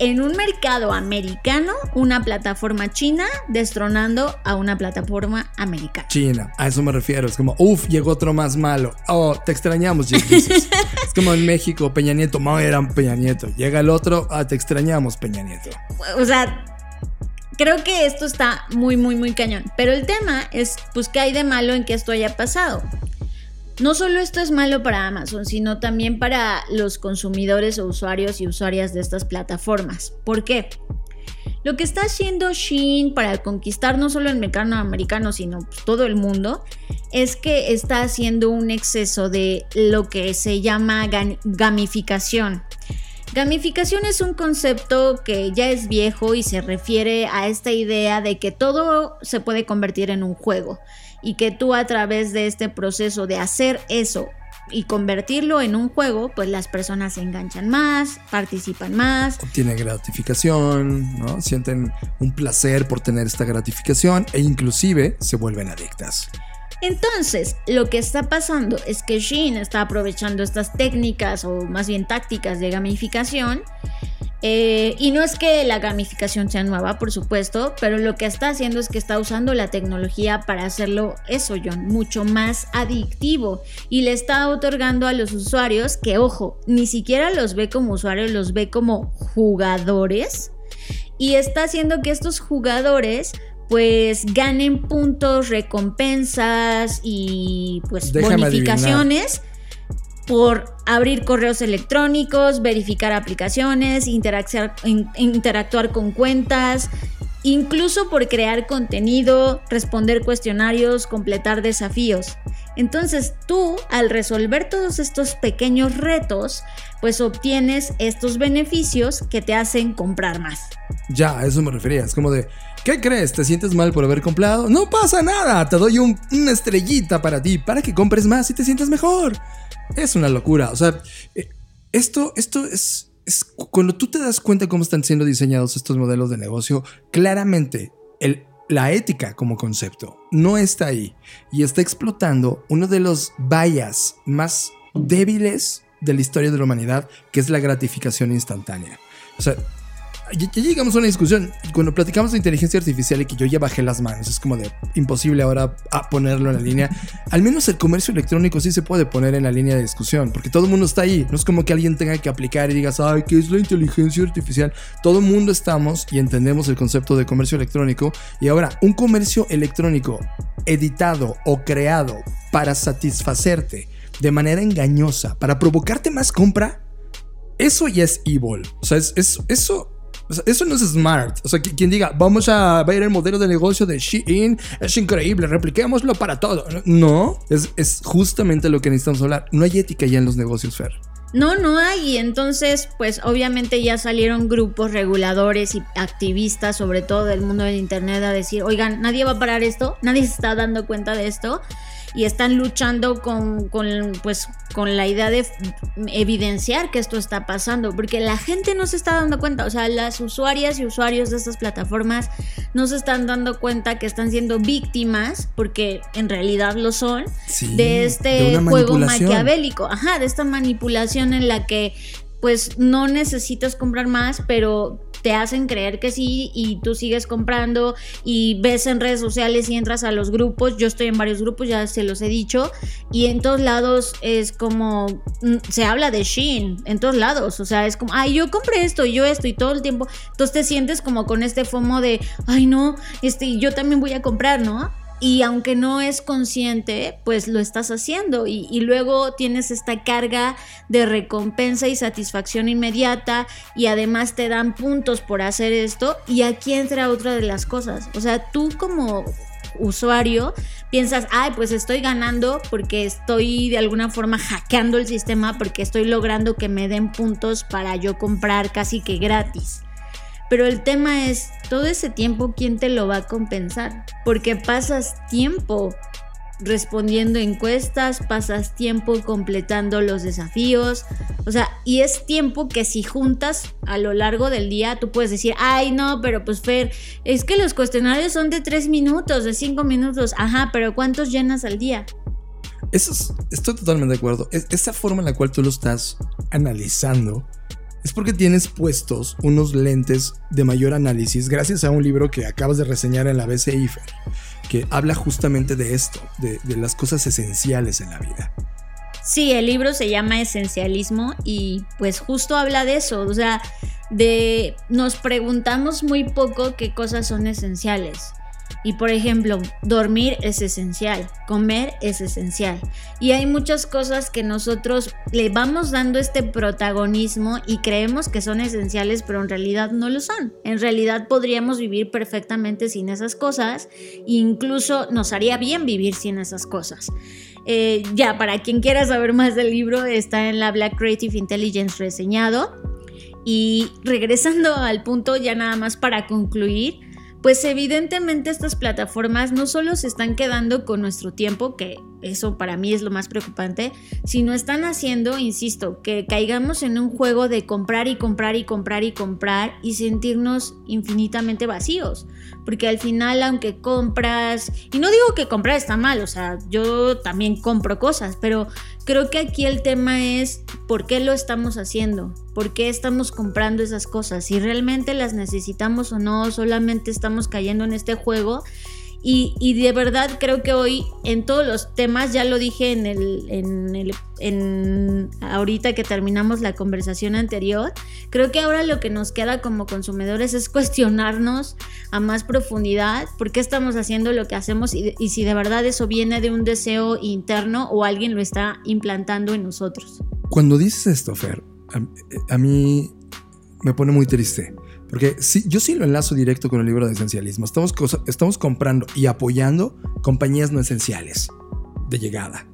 en un mercado americano una plataforma china destronando a una plataforma americana. China, a eso me refiero. Es como, uff, llegó otro más malo. Oh, te extrañamos, <laughs> es como en México, Peña Nieto, no era Peña Nieto. Llega el otro, ah, te extrañamos, Peña Nieto. O sea, creo que esto está muy, muy, muy cañón. Pero el tema es, pues, ¿qué hay de malo en que esto haya pasado? No solo esto es malo para Amazon, sino también para los consumidores o usuarios y usuarias de estas plataformas. ¿Por qué? Lo que está haciendo Shein para conquistar no solo el mercado americano, sino todo el mundo, es que está haciendo un exceso de lo que se llama gamificación. Gamificación es un concepto que ya es viejo y se refiere a esta idea de que todo se puede convertir en un juego y que tú a través de este proceso de hacer eso y convertirlo en un juego, pues las personas se enganchan más, participan más. Obtienen gratificación, ¿no? Sienten un placer por tener esta gratificación e inclusive se vuelven adictas. Entonces, lo que está pasando es que Shein está aprovechando estas técnicas o más bien tácticas de gamificación Eh, y no es que la gamificación sea nueva, por supuesto, pero lo que está haciendo es que está usando la tecnología para hacerlo eso, John, mucho más adictivo. Y le está otorgando a los usuarios que, ojo, ni siquiera los ve como usuarios, los ve como jugadores. Y está haciendo que estos jugadores pues ganen puntos, recompensas y pues bonificaciones por abrir correos electrónicos, verificar aplicaciones, interactuar, con cuentas, incluso por crear contenido, responder cuestionarios, completar desafíos. Entonces tú, al resolver todos estos pequeños retos, pues obtienes estos beneficios que te hacen comprar más. Ya, a eso me refería. Es como de, ¿qué crees? ¿Te sientes mal por haber comprado? No pasa nada, te doy una estrellita para ti, para que compres más y te sientas mejor. Es una locura. O sea, eh, esto, esto es, Cuando tú te das cuenta cómo están siendo diseñados estos modelos de negocio, claramente la ética como concepto no está ahí y está explotando uno de los vallas más débiles de la historia de la humanidad, que es la gratificación instantánea. O sea, ya, llegamos a una discusión. Cuando platicamos de inteligencia artificial y que yo ya bajé las manos, es como de imposible ahora a ponerlo en la línea. Al menos el comercio electrónico sí se puede poner en la línea de discusión, porque todo el mundo está ahí. No es como que alguien tenga que aplicar y digas, ay, ¿qué es la inteligencia artificial? Todo el mundo estamos y entendemos el concepto de comercio electrónico. Y ahora, un comercio electrónico editado o creado para satisfacerte de manera engañosa, para provocarte más compra, eso ya es evil. O sea, es, eso eso no es smart. O sea, quien diga, vamos a ver el modelo de negocio de Shein, es increíble, repliquémoslo para todo. No, es, es justamente lo que necesitamos hablar. No hay ética ya en los negocios, Fer. No, no hay. Entonces, pues obviamente ya salieron grupos reguladores y activistas, sobre todo del mundo del Internet, a decir, oigan, nadie va a parar esto, nadie se está dando cuenta de esto y están luchando con, pues, con la idea de evidenciar que esto está pasando, porque la gente no se está dando cuenta, o sea, las usuarias y usuarios de estas plataformas no se están dando cuenta que están siendo víctimas, porque en realidad lo son, de este juego maquiavélico, ajá, de esta manipulación en la que pues no necesitas comprar más, pero te hacen creer que sí y tú sigues comprando y ves en redes sociales y entras a los grupos, yo estoy en varios grupos, ya se los he dicho, y en todos lados es como, mm, se habla de Shein, en todos lados, o sea, es como, ay, yo compré esto, yo esto y todo el tiempo, entonces te sientes como con este fomo de, ay, no, este, yo también voy a comprar, ¿no? Y aunque no es consciente, pues lo estás haciendo y, luego tienes esta carga de recompensa y satisfacción inmediata y además te dan puntos por hacer esto y aquí entra otra de las cosas, o sea, tú como usuario piensas, ay, pues estoy ganando porque estoy de alguna forma hackeando el sistema porque estoy logrando que me den puntos para yo comprar casi que gratis. Pero el tema es, todo ese tiempo, ¿quién te lo va a compensar? Porque pasas tiempo respondiendo encuestas, pasas tiempo completando los desafíos, o sea, y es tiempo que si juntas a lo largo del día, tú puedes decir, ay, no, pero pues Fer, es que los cuestionarios son de tres minutos, de cinco minutos, ajá, pero ¿cuántos llenas al día? Eso estoy totalmente de acuerdo. esa forma en la cual tú lo estás analizando es porque tienes puestos unos lentes de mayor análisis gracias a un libro que acabas de reseñar en la BCI, que habla justamente de esto, de, de las cosas esenciales en la vida. Sí, el libro se llama Esencialismo y pues justo habla de eso, o sea, de nos preguntamos muy poco qué cosas son esenciales. Y por ejemplo, dormir es esencial, comer es esencial. Y hay muchas cosas que nosotros le vamos dando este protagonismo y creemos que son esenciales, pero en realidad no lo son. En realidad podríamos vivir perfectamente sin esas cosas, e incluso nos haría bien vivir sin esas cosas. Eh, ya, para quien quiera saber más del libro, está en la Black Creative Intelligence reseñado. Y regresando al punto, ya nada más para concluir, pues evidentemente estas plataformas no solo se están quedando con nuestro tiempo, que eso para mí es lo más preocupante, sino están haciendo, insisto, que caigamos en un juego de comprar y comprar y comprar y comprar y sentirnos infinitamente vacíos. Porque al final, aunque compras, y no digo que comprar está mal, o sea, yo también compro cosas, pero creo que aquí el tema es por qué lo estamos haciendo, por qué estamos comprando esas cosas, si realmente las necesitamos o no, solamente estamos cayendo en este juego y, de verdad creo que hoy en todos los temas, ya lo dije en el, en el ahorita que terminamos la conversación anterior, creo que ahora lo que nos queda como consumidores es cuestionarnos a más profundidad por qué estamos haciendo lo que hacemos y, si de verdad eso viene de un deseo interno o alguien lo está implantando en nosotros. Cuando dices esto, Fer, a mí me pone muy triste porque sí, yo sí lo enlazo directo con el libro de esencialismo. Estamos, estamos comprando y apoyando compañías no esenciales de llegada.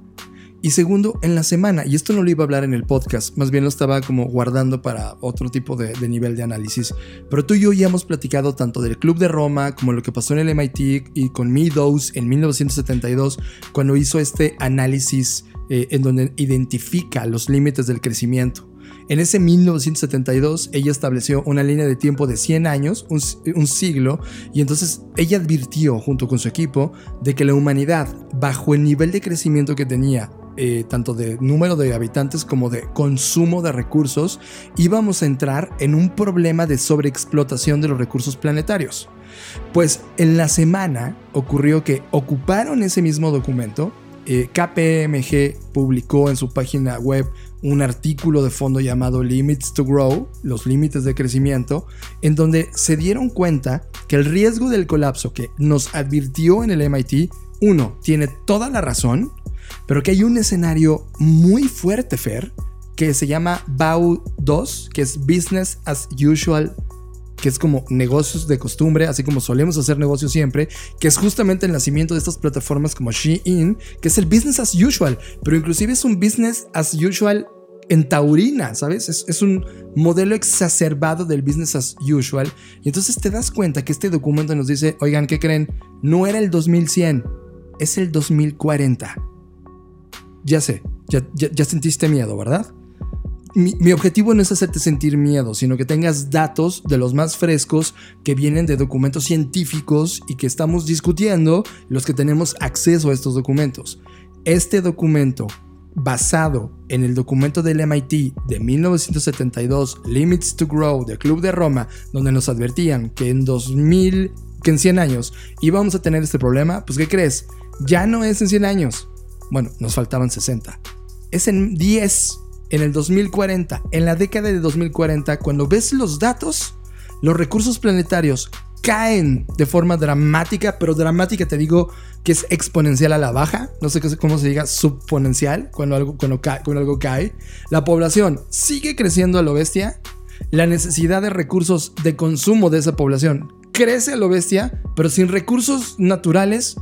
Y segundo, en la semana, y esto no lo iba a hablar en el podcast, más bien lo estaba como guardando para otro tipo de, nivel de análisis, pero tú y yo ya hemos platicado tanto del Club de Roma como lo que pasó en el MIT y con Meadows en 1972, cuando hizo este análisis eh, en donde identifica los límites del crecimiento. En ese 1972 ella estableció una línea de tiempo de 100 años, un, siglo, y entonces ella advirtió junto con su equipo de que la humanidad, bajo el nivel de crecimiento que tenía, eh, tanto de número de habitantes como de consumo de recursos, íbamos a entrar en un problema de sobreexplotación de los recursos planetarios. Pues en la semana ocurrió que ocuparon ese mismo documento, eh, KPMG publicó en su página web un artículo de fondo llamado Limits to Grow, los límites de crecimiento, en donde se dieron cuenta que el riesgo del colapso que nos advirtió en el MIT, uno, tiene toda la razón, pero que hay un escenario muy fuerte, Fer, que se llama BAU 2, que es Business as Usual que es como negocios de costumbre, así como solemos hacer negocios siempre, que es justamente el nacimiento de estas plataformas como Shein, que es el business as usual, pero inclusive es un business as usual en taurina, ¿sabes? Es, un modelo exacerbado del business as usual. Y entonces te das cuenta que este documento nos dice, oigan, ¿qué creen? No era el 2100, es el 2040. Ya sé, ya sentiste miedo, ¿verdad? Mi, objetivo no es hacerte sentir miedo, sino que tengas datos de los más frescos que vienen de documentos científicos y que estamos discutiendo los que tenemos acceso a estos documentos. Este documento, basado en el documento del MIT de 1972, Limits to Grow, del Club de Roma, donde nos advertían que en 2000, que en 100 años íbamos a tener este problema, pues ¿qué crees? Ya no es en 100 años. Bueno, nos faltaban 60. Es en 10 en el 2040, en la década de 2040, cuando ves los datos, los recursos planetarios caen de forma dramática, pero dramática te digo que es exponencial a la baja, no sé cómo se diga, subponencial, cuando algo, cuando, cuando algo cae. La población sigue creciendo a lo bestia, la necesidad de recursos de consumo de esa población crece a lo bestia, pero sin recursos naturales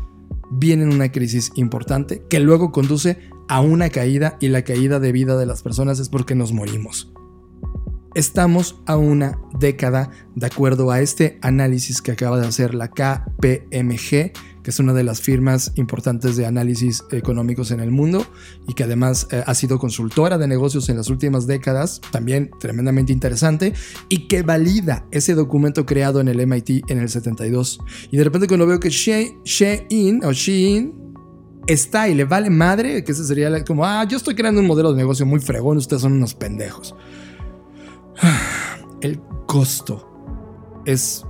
viene una crisis importante que luego conduce a una caída y la caída de vida de las personas es porque nos morimos. Estamos a una década de acuerdo a este análisis que acaba de hacer la KPMG, que es una de las firmas importantes de análisis económicos en el mundo y que además eh, ha sido consultora de negocios en las últimas décadas, también tremendamente interesante, y que valida ese documento creado en el MIT en el 72. Y de repente cuando veo que Shein o Shein está y le vale madre, que ese sería como, ah, yo estoy creando un modelo de negocio muy fregón, ustedes son unos pendejos. <sighs> El costo es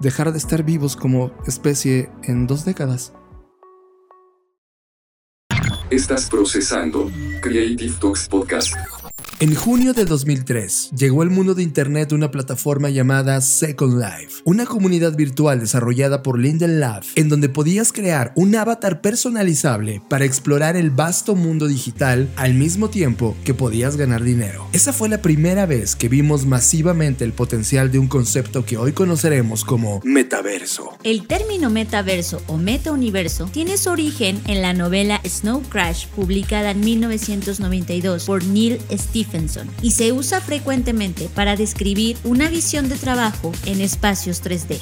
dejar de estar vivos como especie en dos décadas. Estás procesando Creative Talks Podcast. En junio de 2003 llegó al mundo de Internet una plataforma llamada Second Life, una comunidad virtual desarrollada por Linden Lab, en donde podías crear un avatar personalizable para explorar el vasto mundo digital al mismo tiempo que podías ganar dinero. Esa fue la primera vez que vimos masivamente el potencial de un concepto que hoy conoceremos como metaverso. El término metaverso o metauniverso tiene su origen en la novela Snow Crash publicada en 1992 por Neil Stephenson Stephenson y se usa frecuentemente para describir una visión de trabajo en espacios 3D.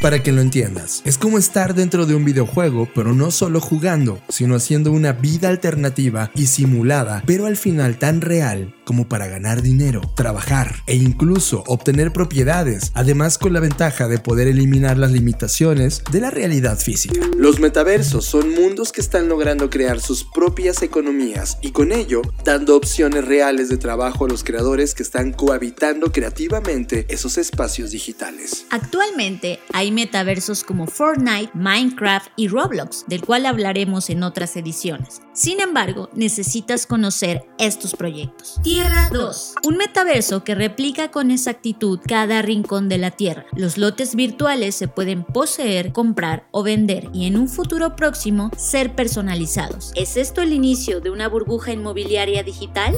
Para que lo entiendas, es como estar dentro de un videojuego, pero no solo jugando, sino haciendo una vida alternativa y simulada, pero al final tan real como para ganar dinero, trabajar e incluso obtener propiedades, además con la ventaja de poder eliminar las limitaciones de la realidad física. Los metaversos son mundos que están logrando crear sus propias economías y con ello dando opciones reales de trabajo a los creadores que están cohabitando creativamente esos espacios digitales. Actualmente hay metaversos como Fortnite, Minecraft y Roblox, del cual hablaremos en otras ediciones. Sin embargo, necesitas conocer estos proyectos. Tierra 2. Un metaverso que replica con exactitud cada rincón de la Tierra. Los lotes virtuales se pueden poseer, comprar o vender y en un futuro próximo ser personalizados. ¿Es esto el inicio de una burbuja inmobiliaria digital?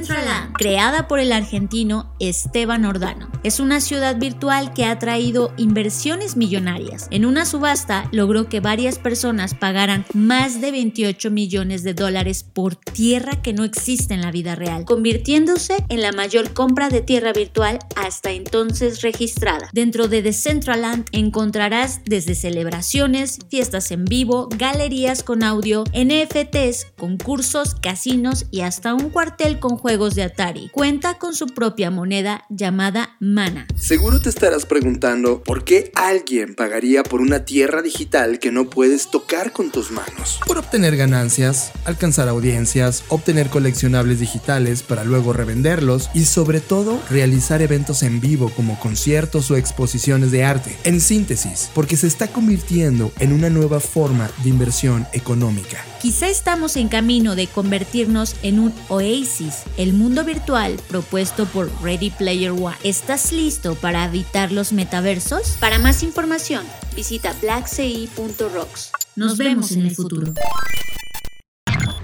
Decentraland, creada por el argentino Esteban Ordano. Es una ciudad virtual que ha traído inversiones millonarias. En una subasta logró que varias personas pagaran más de 28 millones de dólares por tierra que no existe en la vida real, convirtiéndose en la mayor compra de tierra virtual hasta entonces registrada. Dentro de Decentraland encontrarás desde celebraciones, fiestas en vivo, galerías con audio, NFTs, concursos, casinos y hasta un cuartel con juegos de Atari. Cuenta con su propia moneda llamada Mana. Seguro te estarás preguntando por qué alguien pagaría por una tierra digital que no puedes tocar con tus manos. Por obtener ganancias, alcanzar audiencias, obtener coleccionables digitales para luego revenderlos y sobre todo realizar eventos en vivo como conciertos o exposiciones de arte. En síntesis, porque se está convirtiendo en una nueva forma de inversión económica. Quizá estamos en camino de convertirnos en un oasis, el mundo virtual propuesto por Ready Player One. ¿Estás listo para habitar los metaversos? Para más información, visita blackci.rocks. Nos vemos en el futuro.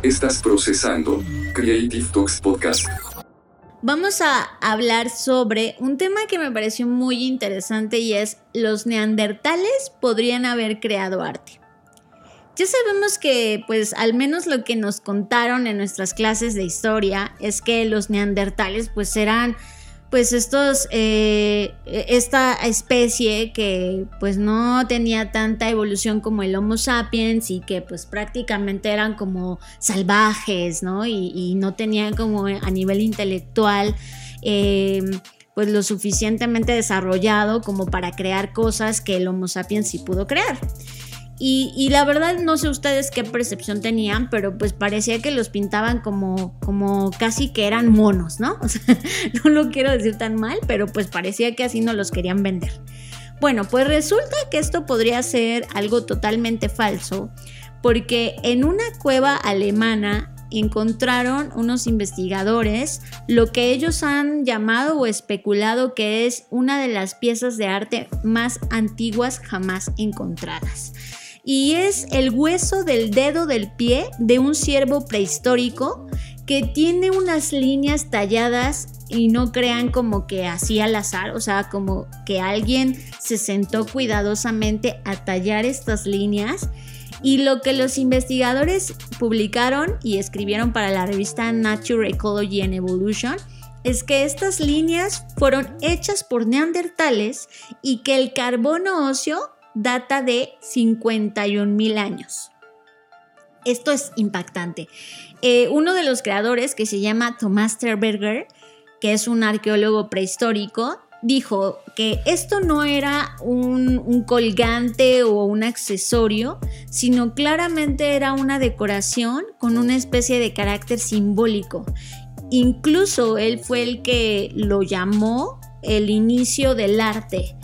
Estás procesando Creative Talks Podcast. Vamos a hablar sobre un tema que me pareció muy interesante y es los neandertales podrían haber creado arte. Ya sabemos que, pues, al menos lo que nos contaron en nuestras clases de historia es que los neandertales, pues, eran, pues, estos, eh, esta especie que, pues, no tenía tanta evolución como el Homo sapiens y que, pues, prácticamente eran como salvajes, ¿no? Y, y no tenían como a nivel intelectual. Eh, pues lo suficientemente desarrollado como para crear cosas que el Homo sapiens sí pudo crear. Y, la verdad no sé ustedes qué percepción tenían, pero pues parecía que los pintaban como, como casi que eran monos, ¿no? <laughs> O sea, no lo quiero decir tan mal, pero pues parecía que así no los querían vender. Bueno, pues resulta que esto podría ser algo totalmente falso, porque en una cueva alemana encontraron unos investigadores lo que ellos han llamado o especulado que es una de las piezas de arte más antiguas jamás encontradas y es el hueso del dedo del pie de un ciervo prehistórico que tiene unas líneas talladas y no crean como que así al azar, o sea, como que alguien se sentó cuidadosamente a tallar estas líneas. Y lo que los investigadores publicaron y escribieron para la revista Nature Ecology and Evolution es que estas líneas fueron hechas por neandertales y que el carbono óseo data de 51 mil años. Esto es impactante. Eh, uno de los creadores, que se llama Thomas Terberger, que es un arqueólogo prehistórico, dijo que esto no era un, colgante o un accesorio, sino claramente era una decoración con una especie de carácter simbólico. Incluso él fue el que lo llamó el inicio del arte.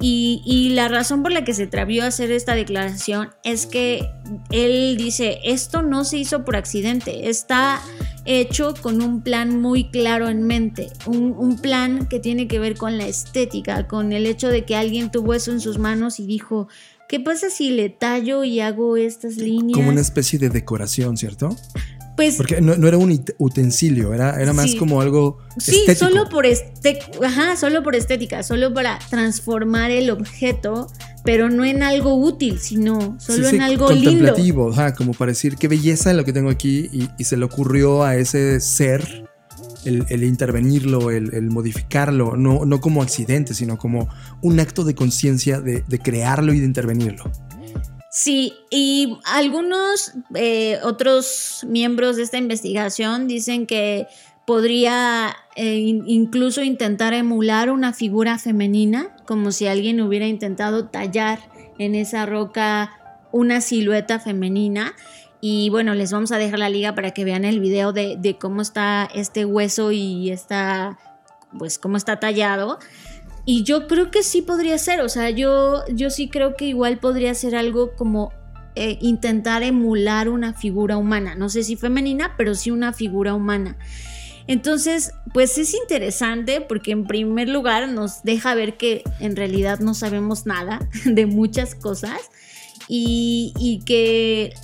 Y, la razón por la que se atrevió a hacer esta declaración es que él dice, esto no se hizo por accidente, está hecho con un plan muy claro en mente, un, un, plan que tiene que ver con la estética, con el hecho de que alguien tuvo eso en sus manos y dijo, ¿qué pasa si le tallo y hago estas líneas? Como una especie de decoración, ¿cierto? Pues, Porque no, no, era un utensilio, era, era más Sí. como algo Sí, estético. solo por, este, ajá, solo por estética, solo para transformar el objeto, pero no en algo útil, sino Sí, solo sí, en algo lindo. contemplativo, ajá, como para decir qué belleza lo que tengo aquí y, y se le ocurrió a ese ser el, el intervenirlo, el, el modificarlo, no, no, como accidente, sino como un acto de conciencia de, de, crearlo y de intervenirlo. Sí, y algunos eh, otros miembros de esta investigación dicen que podría eh, incluso intentar emular una figura femenina, como si alguien hubiera intentado tallar en esa roca una silueta femenina. Y bueno, les vamos a dejar la liga para que vean el video de, de cómo está este hueso y está, pues cómo está tallado. Y yo creo que sí podría ser, o sea, yo, yo sí creo que igual podría ser algo como eh, intentar emular una figura humana, no sé si femenina, pero sí una figura humana. Entonces, pues es interesante porque en primer lugar nos deja ver que en realidad no sabemos nada <laughs> de muchas cosas y, y que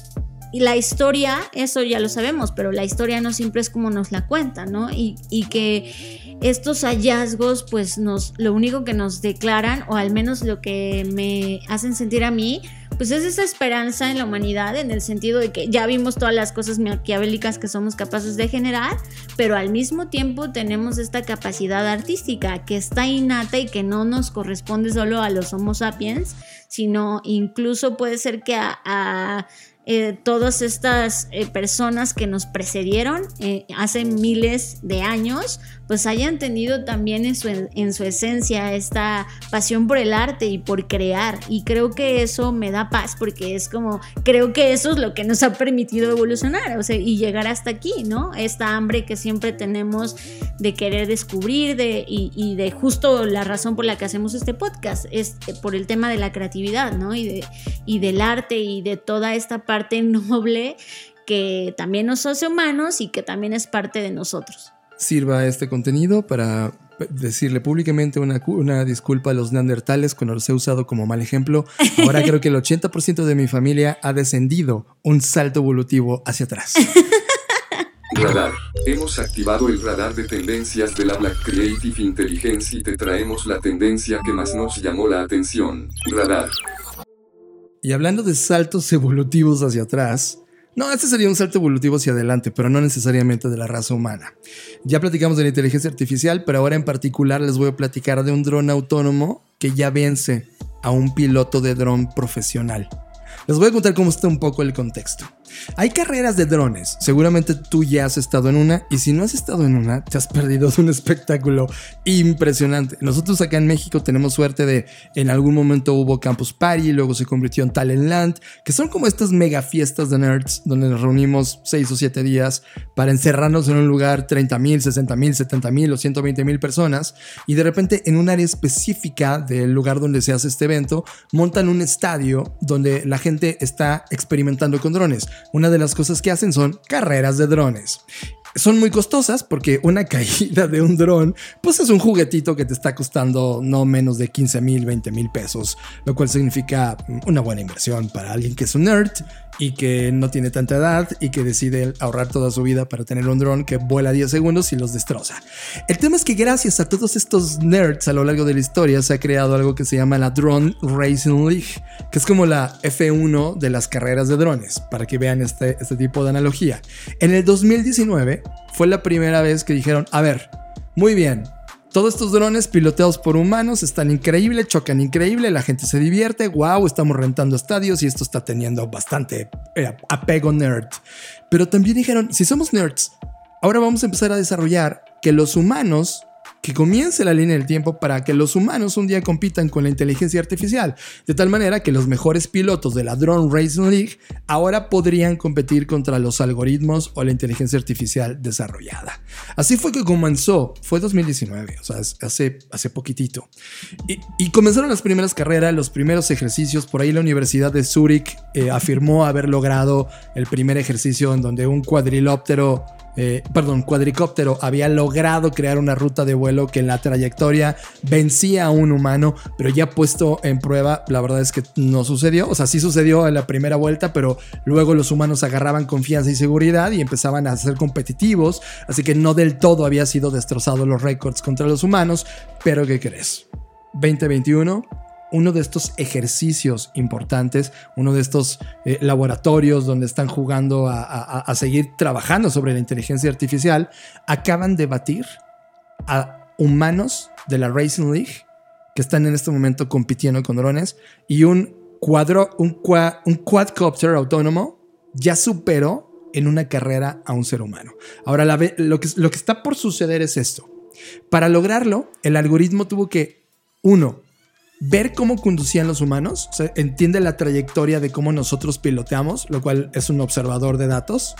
la historia, eso ya lo sabemos, pero la historia no siempre es como nos la cuenta, ¿no? Y, y, que estos hallazgos, pues nos, lo único que nos declaran, o al menos lo que me hacen sentir a mí, pues es esa esperanza en la humanidad, en el sentido de que ya vimos todas las cosas maquiavélicas que somos capaces de generar, pero al mismo tiempo tenemos esta capacidad artística que está innata y que no nos corresponde solo a los Homo sapiens, sino incluso puede ser que a, eh, todas estas eh, personas que nos precedieron eh, hace miles de años, pues hayan tenido también en su, en su, esencia esta pasión por el arte y por crear. Y creo que eso me da paz porque es como, creo que eso es lo que nos ha permitido evolucionar, o sea, y llegar hasta aquí, ¿no? Esta hambre que siempre tenemos de querer descubrir de, y, y de justo la razón por la que hacemos este podcast, es por el tema de la creatividad, ¿no? Y, de, y del arte y de toda esta parte <laughs> noble que también nos hace humanos y que también es parte de nosotros. Sirva este contenido para decirle públicamente una, una, disculpa a los neandertales cuando los he usado como mal ejemplo. Ahora <laughs> creo que el 80% de mi familia ha descendido un salto evolutivo hacia atrás. <laughs> Radar. Hemos activado el radar de tendencias de la Black Creative Intelligence y te traemos la tendencia que más nos llamó la atención. Radar. Y hablando de saltos evolutivos hacia atrás, no, este sería un salto evolutivo hacia adelante, pero no necesariamente de la raza humana. Ya platicamos de la inteligencia artificial, pero ahora en particular les voy a platicar de un dron autónomo que ya vence a un piloto de dron profesional. Les voy a contar cómo está un poco el contexto. Hay carreras de drones, seguramente tú ya has estado en una y si no has estado en una, te has perdido un espectáculo impresionante. Nosotros acá en México tenemos suerte de en algún momento hubo Campus Party, luego se convirtió en Talentland, que son como estas mega fiestas de nerds donde nos reunimos 6 o 7 días para encerrarnos en un lugar 30 mil, 60 mil, 70 mil o 120 mil personas y de repente en un área específica del lugar donde se hace este evento montan un estadio donde la gente está experimentando con drones. Una de las cosas que hacen son carreras de drones. Son muy costosas porque una <laughs> caída de un dron, pues es un juguetito que te está costando no menos de 15 mil, 20 mil pesos, lo cual significa una buena inversión para alguien que es un nerd y que no tiene tanta edad y que decide ahorrar toda su vida para tener un dron que vuela 10 segundos y los destroza. El tema es que gracias a todos estos nerds a lo largo de la historia se ha creado algo que se llama la Drone Racing League, que es como la F1 de las carreras de drones, para que vean este, este tipo de analogía. En el 2019 fue la primera vez que dijeron, a ver, muy bien, todos estos drones piloteados por humanos están increíbles, chocan increíble, la gente se divierte, wow, estamos rentando estadios y esto está teniendo bastante eh, apego nerd. Pero también dijeron, si somos nerds, ahora vamos a empezar a desarrollar que los humanos que comience la línea del tiempo para que los humanos un día compitan con la inteligencia artificial, de tal manera que los mejores pilotos de la Drone Racing League ahora podrían competir contra los algoritmos o la inteligencia artificial desarrollada. Así fue que comenzó, fue 2019, o sea, hace, hace poquitito. Y, comenzaron las primeras carreras, los primeros ejercicios, por ahí la Universidad de Zurich eh, afirmó haber logrado el primer ejercicio en donde un cuadrilóptero eh, perdón, cuadricóptero había logrado crear una ruta de vuelo que en la trayectoria vencía a un humano, pero ya puesto en prueba, la verdad es que no sucedió. O sea, sí sucedió en la primera vuelta, pero luego los humanos agarraban confianza y seguridad y empezaban a ser competitivos, así que no del todo había sido destrozado los récords contra los humanos, pero ¿qué crees? 2021 uno de estos ejercicios importantes, uno de estos eh, laboratorios donde están jugando a, seguir trabajando sobre la inteligencia artificial, acaban de batir a humanos de la Racing League que están en este momento compitiendo con drones y un cuadro, un, quadcopter autónomo ya superó en una carrera a un ser humano. Ahora, lo, que, lo que está por suceder es esto. Para lograrlo, el algoritmo tuvo que, uno, ver cómo conducían los humanos, entiende la trayectoria de cómo nosotros piloteamos, lo cual es un observador de datos.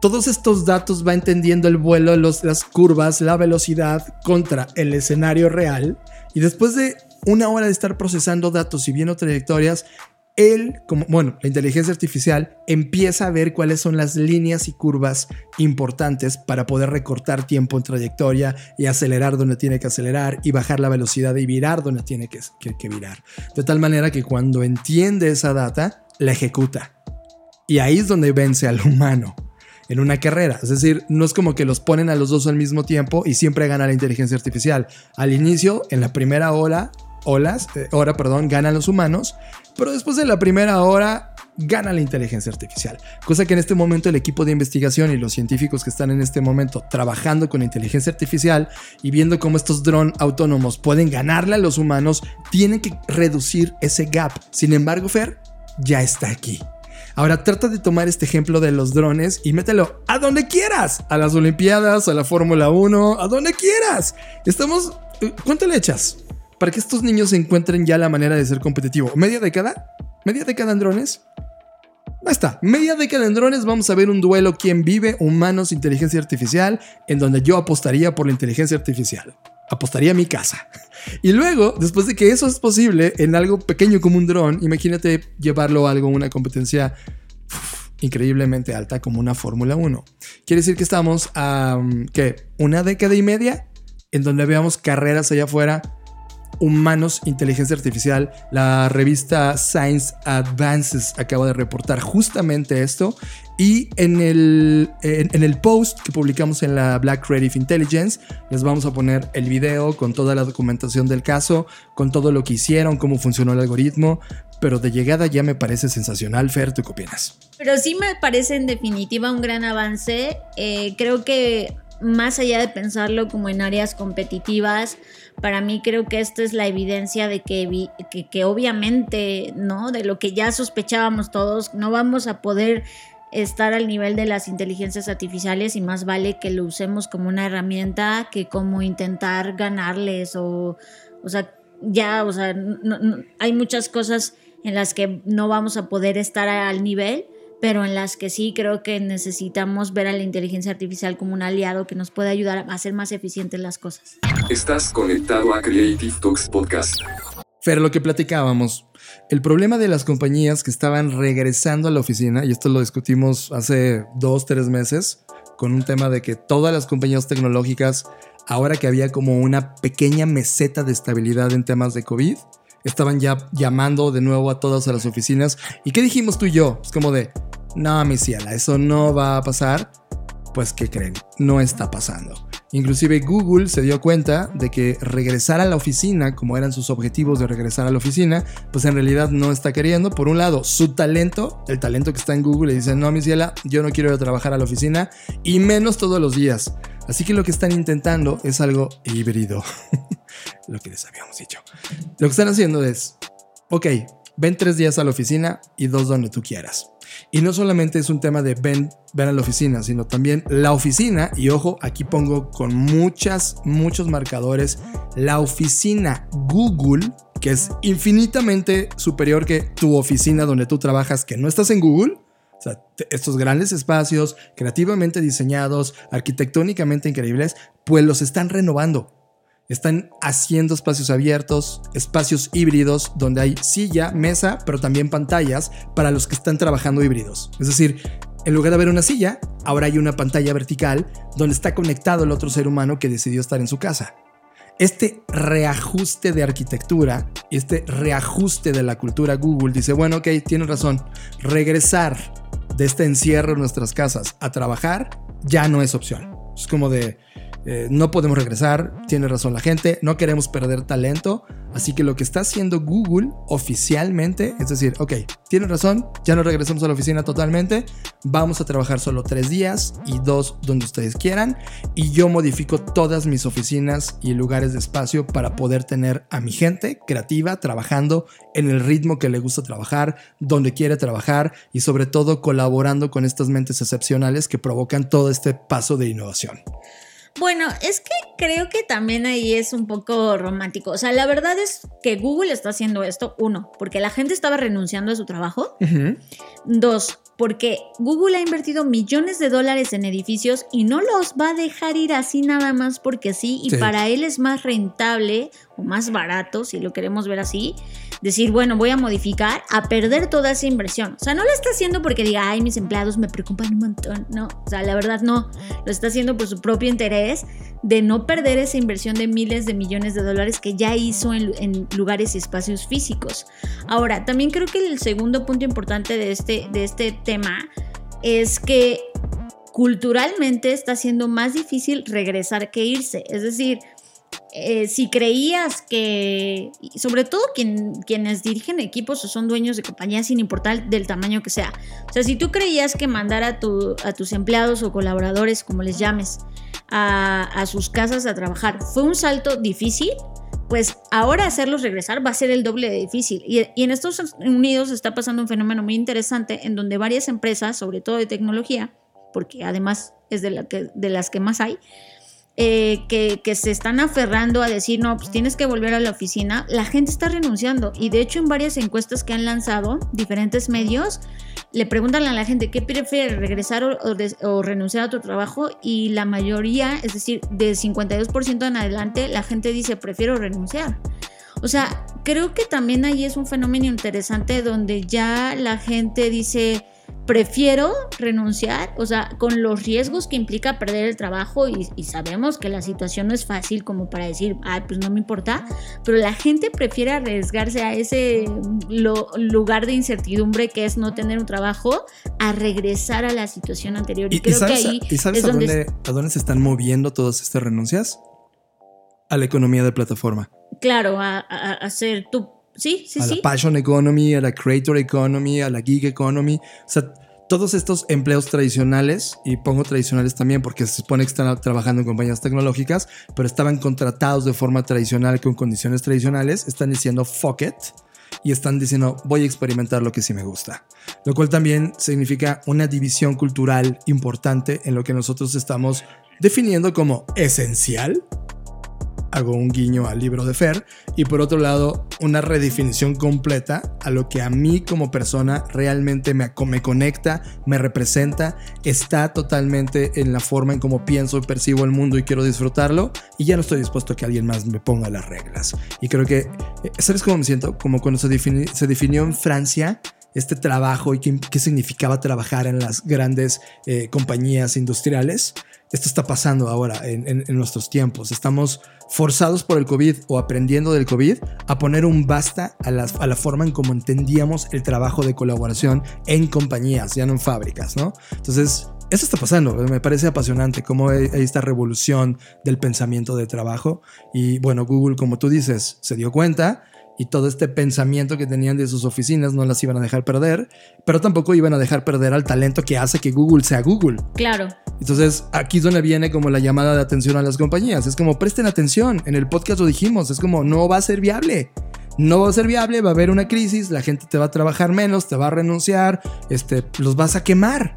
Todos estos datos va entendiendo el vuelo, las curvas, la velocidad contra el escenario real. Y después de una hora de estar procesando datos y viendo trayectorias, él, como, bueno, la inteligencia artificial empieza a ver cuáles son las líneas y curvas importantes para poder recortar tiempo en trayectoria y acelerar donde tiene que acelerar y bajar la velocidad y virar donde tiene que, que- que virar. De tal manera que cuando entiende esa data, la ejecuta. Y ahí es donde vence al humano en una carrera. Es decir, no es como que los ponen a los dos al mismo tiempo y siempre gana la inteligencia artificial. Al inicio, en la primera hora, olas, eh, hora, perdón, ganan los humanos, pero después de la primera hora gana la inteligencia artificial. Cosa que en este momento el equipo de investigación y los científicos que están en este momento trabajando con inteligencia artificial y viendo cómo estos drones autónomos pueden ganarle a los humanos, tienen que reducir ese gap. Sin embargo, Fer ya está aquí. Ahora trata de tomar este ejemplo de los drones y mételo a donde quieras. A las Olimpiadas, a la Fórmula 1, a donde quieras. Estamos... eh, ¿Cuánto le echas? Para que estos niños encuentren ya la manera de ser competitivo. ¿Media década? ¿Media década en drones? Ahí está, media década en drones, vamos a ver un duelo quién vive, humanos, inteligencia artificial, en donde yo apostaría por la inteligencia artificial. Apostaría mi casa. Y luego, después de que eso es posible en algo pequeño como un dron, imagínate llevarlo a algo, una competencia increíblemente alta como una Fórmula 1. Quiere decir que estamos a, um, ¿qué? Una década y media en donde veamos carreras allá afuera humanos, inteligencia artificial. La revista Science Advances acaba de reportar justamente esto. Y en el, en, el post que publicamos en la Black Creative Intelligence, les vamos a poner el video con toda la documentación del caso, con todo lo que hicieron, cómo funcionó el algoritmo. Pero de llegada ya me parece sensacional. Fer, ¿tú qué opinas? Pero sí me parece en definitiva un gran avance. Eh, creo que más allá de pensarlo como en áreas competitivas, para mí creo que esta es la evidencia de que, que, obviamente, ¿no? De lo que ya sospechábamos todos, no vamos a poder estar al nivel de las inteligencias artificiales y más vale que lo usemos como una herramienta que como intentar ganarles o, o sea, ya, o sea, hay muchas cosas en las que no vamos a poder estar al nivel, pero en las que sí creo que necesitamos ver a la inteligencia artificial como un aliado que nos puede ayudar a hacer más eficientes las cosas. Estás conectado a Creative Talks Podcast. Fer, lo que platicábamos, el problema de las compañías que estaban regresando a la oficina, y esto lo discutimos hace dos, tres meses, con un tema de que todas las compañías tecnológicas, ahora que había como una pequeña meseta de estabilidad en temas de COVID, estaban ya llamando de nuevo a todas las oficinas. ¿Y qué dijimos tú y yo? Es como de, no, mi ciela, eso no va a pasar. Pues, ¿qué creen? No está pasando. Inclusive Google se dio cuenta de que regresar a la oficina, como eran sus objetivos de regresar a la oficina, pues en realidad no está queriendo. Por un lado, su talento, el talento que está en Google, le dice, no, mi ciela, yo no quiero ir a trabajar a la oficina y menos todos los días. Así que lo que están intentando es algo híbrido. <laughs> lo que les habíamos dicho. Lo que están haciendo es, ok, ven tres días a la oficina y dos donde tú quieras. Y no solamente es un tema de ven, ven a la oficina, sino también la oficina, y ojo, aquí pongo con muchas, muchos marcadores, la oficina Google, que es infinitamente superior que tu oficina donde tú trabajas, que no estás en Google. O sea, estos grandes espacios, creativamente diseñados, arquitectónicamente increíbles, pues los están renovando. Están haciendo espacios abiertos, espacios híbridos, donde hay silla, mesa, pero también pantallas para los que están trabajando híbridos. Es decir, en lugar de haber una silla, ahora hay una pantalla vertical donde está conectado el otro ser humano que decidió estar en su casa. Este reajuste de arquitectura, este reajuste de la cultura Google dice, bueno, ok, tienes razón, regresar de este encierro en nuestras casas a trabajar ya no es opción. Es como de, eh, no podemos regresar, tiene razón la gente, no queremos perder talento, así que lo que está haciendo Google oficialmente es decir, ok, tiene razón, ya no regresamos a la oficina totalmente, vamos a trabajar solo tres días y dos donde ustedes quieran, y yo modifico todas mis oficinas y lugares de espacio para poder tener a mi gente creativa trabajando en el ritmo que le gusta trabajar, donde quiere trabajar y sobre todo colaborando con estas mentes excepcionales que provocan todo este paso de innovación. Bueno, es que creo que también ahí es un poco romántico. O sea, la verdad es que Google está haciendo esto, uno, porque la gente estaba renunciando a su trabajo. Dos, porque Google ha invertido millones de dólares en edificios y no los va a dejar ir así nada más porque sí, y Sí. para él es más rentable o más barato, si lo queremos ver así, decir, bueno, voy a modificar, a perder toda esa inversión. O sea, no lo está haciendo porque diga, ay, mis empleados me preocupan un montón. No, o sea, la verdad no. Lo está haciendo por su propio interés de no perder esa inversión de miles de millones de dólares que ya hizo en, en lugares y espacios físicos. Ahora, también creo que el segundo punto importante de este, de este tema es que culturalmente está siendo más difícil regresar que irse. Es decir, eh, si creías que, sobre todo quien- quienes dirigen equipos o son dueños de compañías sin importar del tamaño que sea. O sea, si tú creías que mandar a, tu- a tus empleados o colaboradores, como les llames, a, sus casas a trabajar fue un salto difícil, pues ahora hacerlos regresar va a ser el doble de difícil. Y, y en Estados Unidos está pasando un fenómeno muy interesante en donde varias empresas, sobre todo de tecnología, porque además es de las que más hay, eh, que, se están aferrando a decir, no, pues tienes que volver a la oficina, la gente está renunciando. Y de hecho en varias encuestas que han lanzado diferentes medios, le preguntan a la gente qué prefiere, regresar o, o renunciar a tu trabajo y la mayoría, es decir, del 52% en adelante, la gente dice, prefiero renunciar. O sea, creo que también ahí es un fenómeno interesante donde ya la gente dice, prefiero renunciar, o sea, con los riesgos que implica perder el trabajo y, y sabemos que la situación no es fácil como para decir, ay, pues no me importa, pero la gente prefiere arriesgarse a ese lo- lugar de incertidumbre que es no tener un trabajo a regresar a la situación anterior. Y, ¿Y, y creo sabes, que ahí y sabes es a, donde dónde, a dónde se están moviendo todas estas renuncias? A la economía de plataforma. claro, a, a- a hacer tu... Sí, sí, a sí. la passion economy, a la creator economy, a la gig economy. O sea, todos estos empleos tradicionales, y pongo tradicionales también porque se supone que están trabajando en compañías tecnológicas, pero estaban contratados de forma tradicional con condiciones tradicionales, están diciendo fuck it y están diciendo voy a experimentar lo que sí me gusta. Lo cual también significa una división cultural importante en lo que nosotros estamos definiendo como esencial hago un guiño al libro de Fer, y por otro lado, una redefinición completa a lo que a mí como persona realmente me, me conecta, me representa, está totalmente en la forma en cómo pienso y percibo el mundo y quiero disfrutarlo, y ya no estoy dispuesto a que alguien más me ponga las reglas. Y creo que, eh, ¿sabes cómo me siento? Como cuando se, defini- se definió en Francia este trabajo y qué, qué significaba trabajar en las grandes eh, compañías industriales. Esto está pasando ahora en, en- en nuestros tiempos. Estamos forzados por el COVID o aprendiendo del COVID a poner un basta a, las- a la forma en cómo entendíamos el trabajo de colaboración en compañías, ya no en fábricas, ¿no? Entonces, eso está pasando. Me parece apasionante cómo hay esta revolución del pensamiento de trabajo. Y bueno, Google, como tú dices, se dio cuenta y todo este pensamiento que tenían de sus oficinas no las iban a dejar perder, pero tampoco iban a dejar perder al talento que hace que Google sea Google. Claro. Entonces, aquí es donde viene como la llamada de atención a las compañías. Es como, presten atención. En el podcast lo dijimos, es como, no va a ser viable. No va a ser viable, va a haber una crisis, la gente te va a trabajar menos, te va a renunciar, este, los vas a quemar.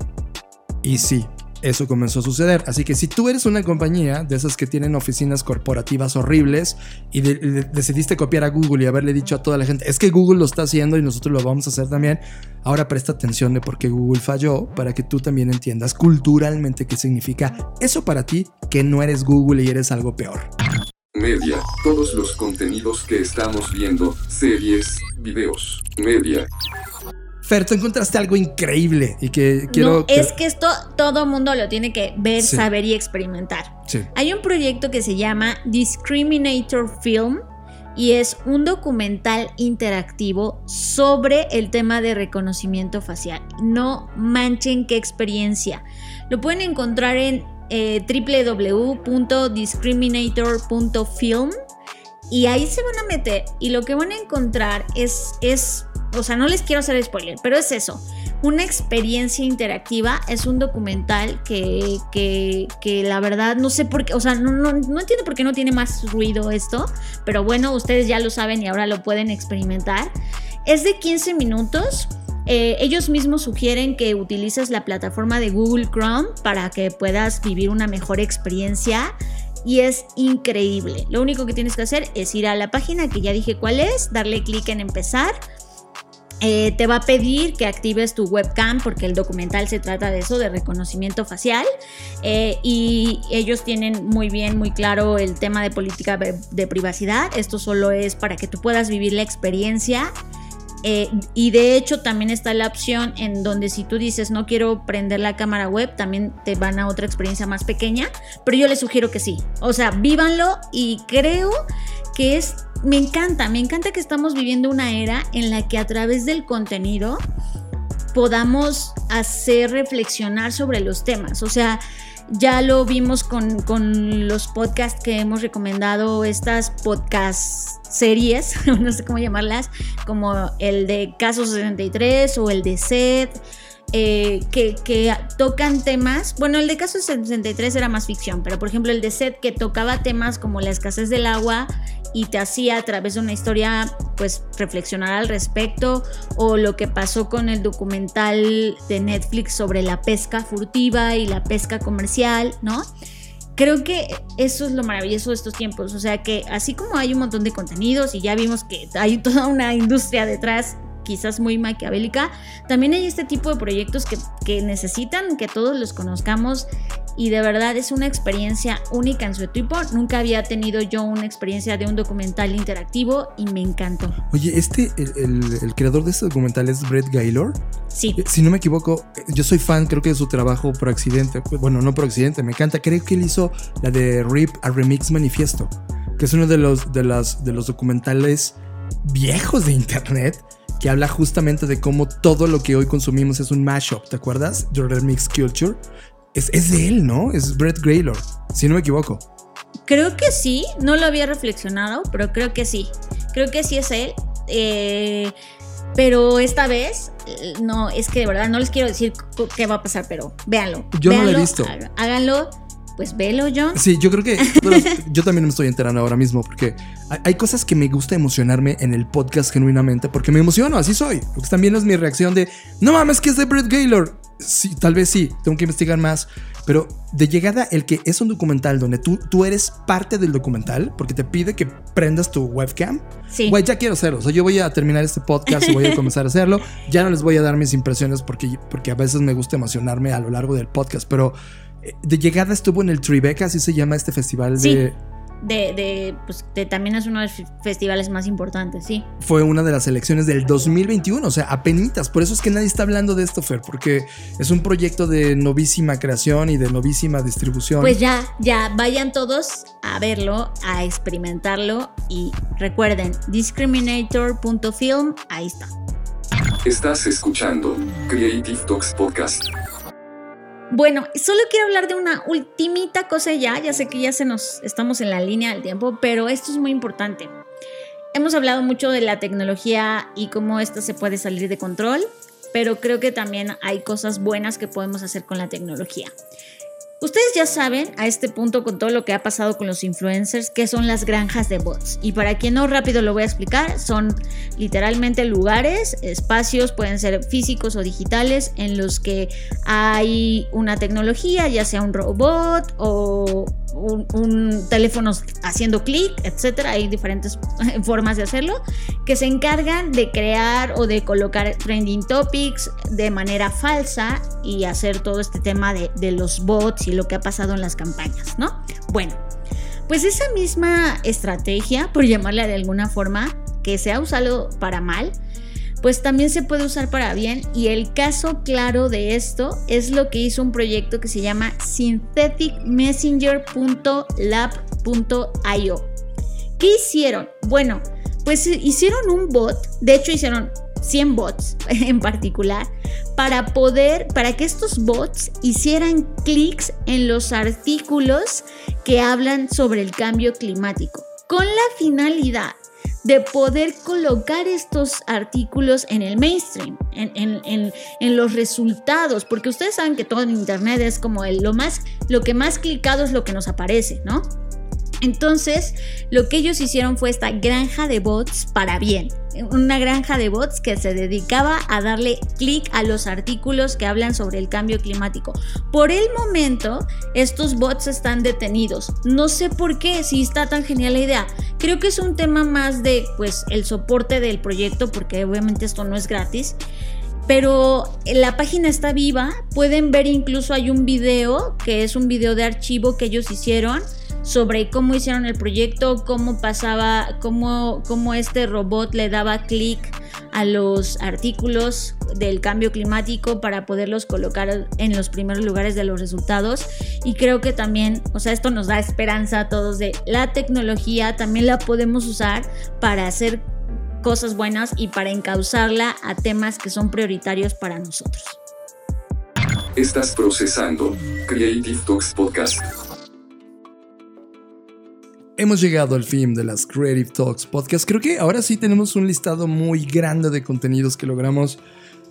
Y sí, eso comenzó a suceder. Así que si tú eres una compañía de esas que tienen oficinas corporativas horribles y de- de- decidiste copiar a Google y haberle dicho a toda la gente, es que Google lo está haciendo y nosotros lo vamos a hacer también, ahora presta atención de por qué Google falló para que tú también entiendas culturalmente qué significa eso para ti, que no eres Google y eres algo peor. Media, todos los contenidos que estamos viendo, series, videos, media. Fer, tú encontraste algo increíble y que quiero... no, es que esto todo mundo lo tiene que ver, Sí. saber y experimentar. Sí. Hay un proyecto que se llama Discriminator Film y es un documental interactivo sobre el tema de reconocimiento facial. No manchen qué experiencia. Lo pueden encontrar en eh, www.discriminator.film y ahí se van a meter y lo que van a encontrar es, es, o sea, no les quiero hacer spoiler, pero es eso. Una experiencia interactiva es un documental que, que, que la verdad no sé por qué, o sea, no, no, entiendo por qué no tiene más ruido esto, pero bueno, ustedes ya lo saben y ahora lo pueden experimentar. Es de 15 minutos. Eh, ellos mismos sugieren que utilices la plataforma de Google Chrome para que puedas vivir una mejor experiencia y es increíble. Lo único que tienes que hacer es ir a la página que ya dije cuál es, darle clic en empezar. Eh, te va a pedir que actives tu webcam porque el documental se trata de eso, de reconocimiento facial. Eh, y ellos tienen muy bien, muy claro el tema de política de, privacidad. Esto solo es para que tú puedas vivir la experiencia eh, y de hecho también está la opción en donde si tú dices no quiero prender la cámara web, también te van a otra experiencia más pequeña, pero yo les sugiero que sí. O sea, vívanlo y creo que es, me encanta, me encanta que estamos viviendo una era en la que a través del contenido podamos hacer reflexionar sobre los temas. O sea, ya lo vimos con, con, los podcasts que hemos recomendado, estas podcast series, <laughs> no sé cómo llamarlas, como el de Caso 63 o el de Seth. Eh, que, que, tocan temas, bueno, el de Caso 63 era más ficción, pero por ejemplo el de Seth que tocaba temas como la escasez del agua y te hacía a través de una historia pues reflexionar al respecto o lo que pasó con el documental de Netflix sobre la pesca furtiva y la pesca comercial, ¿no? Creo que eso es lo maravilloso de estos tiempos, o sea que así como hay un montón de contenidos y ya vimos que hay toda una industria detrás quizás muy maquiavélica, también hay este tipo de proyectos que, que necesitan que todos los conozcamos y de verdad es una experiencia única en su tipo. Nunca había tenido yo una experiencia de un documental interactivo y me encantó. Oye, este, el, el, el creador de este documental es Brett Gaylor. Sí. Eh, Si no me equivoco, yo soy fan, creo que de su trabajo por accidente. Bueno, no por accidente, me encanta. Creo que él hizo la de RIP a Remix Manifiesto, que es uno de los, de las, de los documentales viejos de internet que habla justamente de cómo todo lo que hoy consumimos es un mashup, ¿te acuerdas? The Remix Culture. Es, es, de él, ¿no? Es Brett Gaylor, si no me equivoco. Creo que sí, no lo había reflexionado, pero creo que sí. Creo que sí es él. Eh, pero esta vez, no, es que de verdad no les quiero decir qué va a pasar, pero véanlo. Yo véanlo, no lo he visto. Háganlo. Pues velo, John. Sí, yo creo que <laughs> yo también me estoy enterando ahora mismo porque hay, cosas que me gusta emocionarme en el podcast genuinamente porque me emociono, así soy. Porque también es mi reacción de, no mames, que es de Brett Gaylor. Sí, tal vez sí, tengo que investigar más. Pero de llegada, el que es un documental donde tú, tú eres parte del documental, porque te pide que prendas tu webcam. Sí. Güey, ya quiero hacerlo. O sea, yo voy a terminar este podcast y voy a <laughs> comenzar a hacerlo. Ya no les voy a dar mis impresiones porque, porque a veces me gusta emocionarme a lo largo del podcast. Pero de llegada estuvo en el Tribeca, así se llama este festival sí. de de, de, pues de, también es uno de los festivales más importantes, sí. Fue una de las elecciones del 2021, o sea, apenitas. Por eso es que nadie está hablando de esto, Fer, porque es un proyecto de novísima creación y de novísima distribución. Pues ya, ya, vayan todos a verlo, a experimentarlo y recuerden, discriminator.film, ahí está. Estás escuchando Creative Talks Podcast. Bueno, solo quiero hablar de una ultimita cosa ya, ya sé que ya se nos estamos en la línea del tiempo, pero esto es muy importante. Hemos hablado mucho de la tecnología y cómo esto se puede salir de control, pero creo que también hay cosas buenas que podemos hacer con la tecnología. Ustedes ya saben a este punto con todo lo que ha pasado con los influencers que son las granjas de bots. Y para quien no rápido lo voy a explicar, son literalmente lugares, espacios, pueden ser físicos o digitales, en los que hay una tecnología, ya sea un robot o un, un teléfono haciendo clic, etcétera. Hay diferentes <laughs> formas de hacerlo que se encargan de crear o de colocar trending topics de manera falsa y hacer todo este tema de, de los bots y lo que ha pasado en las campañas, ¿no? Bueno, pues esa misma estrategia, por llamarla de alguna forma, que se ha usado para mal, pues también se puede usar para bien y el caso claro de esto es lo que hizo un proyecto que se llama syntheticmessenger.lab.io. ¿Qué hicieron? Bueno, pues hicieron un bot, de hecho hicieron 100 bots <laughs> en particular, para poder, para que estos bots hicieran clics en los artículos que hablan sobre el cambio climático, con la finalidad de poder colocar estos artículos en el mainstream, en, los resultados, porque ustedes saben que todo en Internet es como el, lo más, lo que más clicado es lo que nos aparece, ¿no? Entonces, lo que ellos hicieron fue esta granja de bots para bien. Una granja de bots que se dedicaba a darle clic a los artículos que hablan sobre el cambio climático. Por el momento, estos bots están detenidos. No sé por qué, si está tan genial la idea. Creo que es un tema más de, pues, el soporte del proyecto, porque obviamente esto no es gratis pero la página está viva. Pueden ver incluso hay un video que es un video de archivo que ellos hicieron sobre cómo hicieron el proyecto, cómo pasaba, cómo, cómo este robot le daba clic a los artículos del cambio climático para poderlos colocar en los primeros lugares de los resultados. Y creo que también, o sea, esto nos da esperanza a todos de la tecnología, también la podemos usar para hacer cosas buenas y para encauzarla a temas que son prioritarios para nosotros. Estás procesando Creative Talks Podcast. Hemos llegado al fin de las Creative Talks Podcast. Creo que ahora sí tenemos un listado muy grande de contenidos que logramos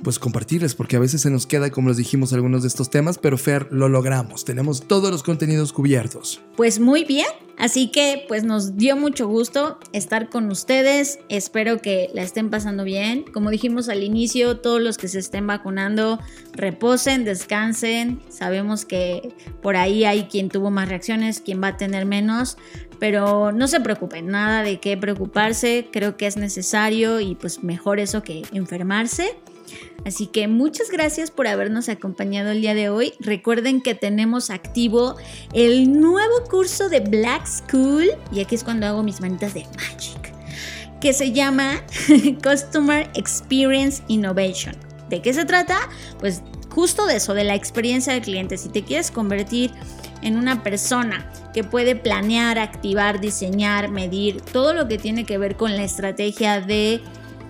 pues compartirles porque a veces se nos queda como les dijimos algunos de estos temas, pero Fer lo logramos. Tenemos todos los contenidos cubiertos. Pues muy bien. Así que pues nos dio mucho gusto estar con ustedes. Espero que la estén pasando bien. Como dijimos al inicio, todos los que se estén vacunando, reposen, descansen. Sabemos que por ahí hay quien tuvo más reacciones, quien va a tener menos. Pero no se preocupen, nada de qué preocuparse. Creo que es necesario y pues mejor eso que enfermarse. Así que muchas gracias por habernos acompañado el día de hoy. Recuerden que tenemos activo el nuevo curso de Black School, y aquí es cuando hago mis manitas de Magic, que se llama <laughs> Customer Experience Innovation. ¿De qué se trata? Pues justo de eso, de la experiencia del cliente. Si te quieres convertir en una persona que puede planear, activar, diseñar, medir todo lo que tiene que ver con la estrategia de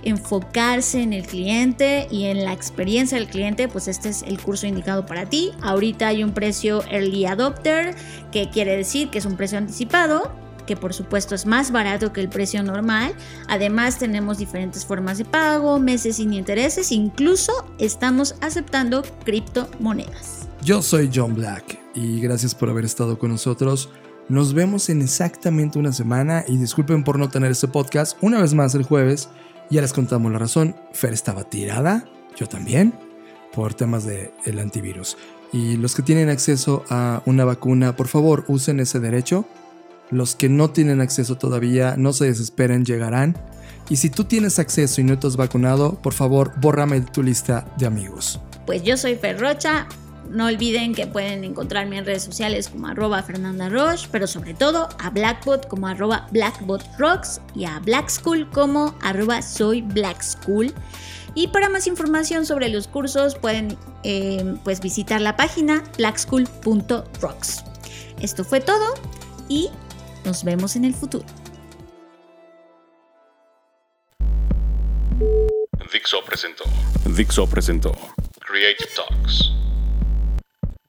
enfocarse en el cliente y en la experiencia del cliente, pues este es el curso indicado para ti. Ahorita hay un precio early adopter, que quiere decir que es un precio anticipado, que por supuesto es más barato que el precio normal. Además tenemos diferentes formas de pago, meses sin intereses, incluso estamos aceptando criptomonedas. Yo soy John Black y gracias por haber estado con nosotros. Nos vemos en exactamente una semana y disculpen por no tener este podcast una vez más el jueves ya les contamos la razón. Fer estaba tirada, yo también, por temas del el antivirus. Y los que tienen acceso a una vacuna, por favor, usen ese derecho. Los que no tienen acceso todavía, no se desesperen, llegarán. Y si tú tienes acceso y no te has vacunado, por favor, bórrame tu lista de amigos. Pues yo soy Fer Rocha, no olviden que pueden encontrarme en redes sociales como arroba Fernanda Roche, pero sobre todo a Blackbot como arroba BlackbotRocks y a Black School como arroba soy Black School. Y para más información sobre los cursos pueden eh, pues visitar la página blackschool.rocks. Esto fue todo y nos vemos en el futuro. Dixo presentó. Dixo presentó. Creative Talks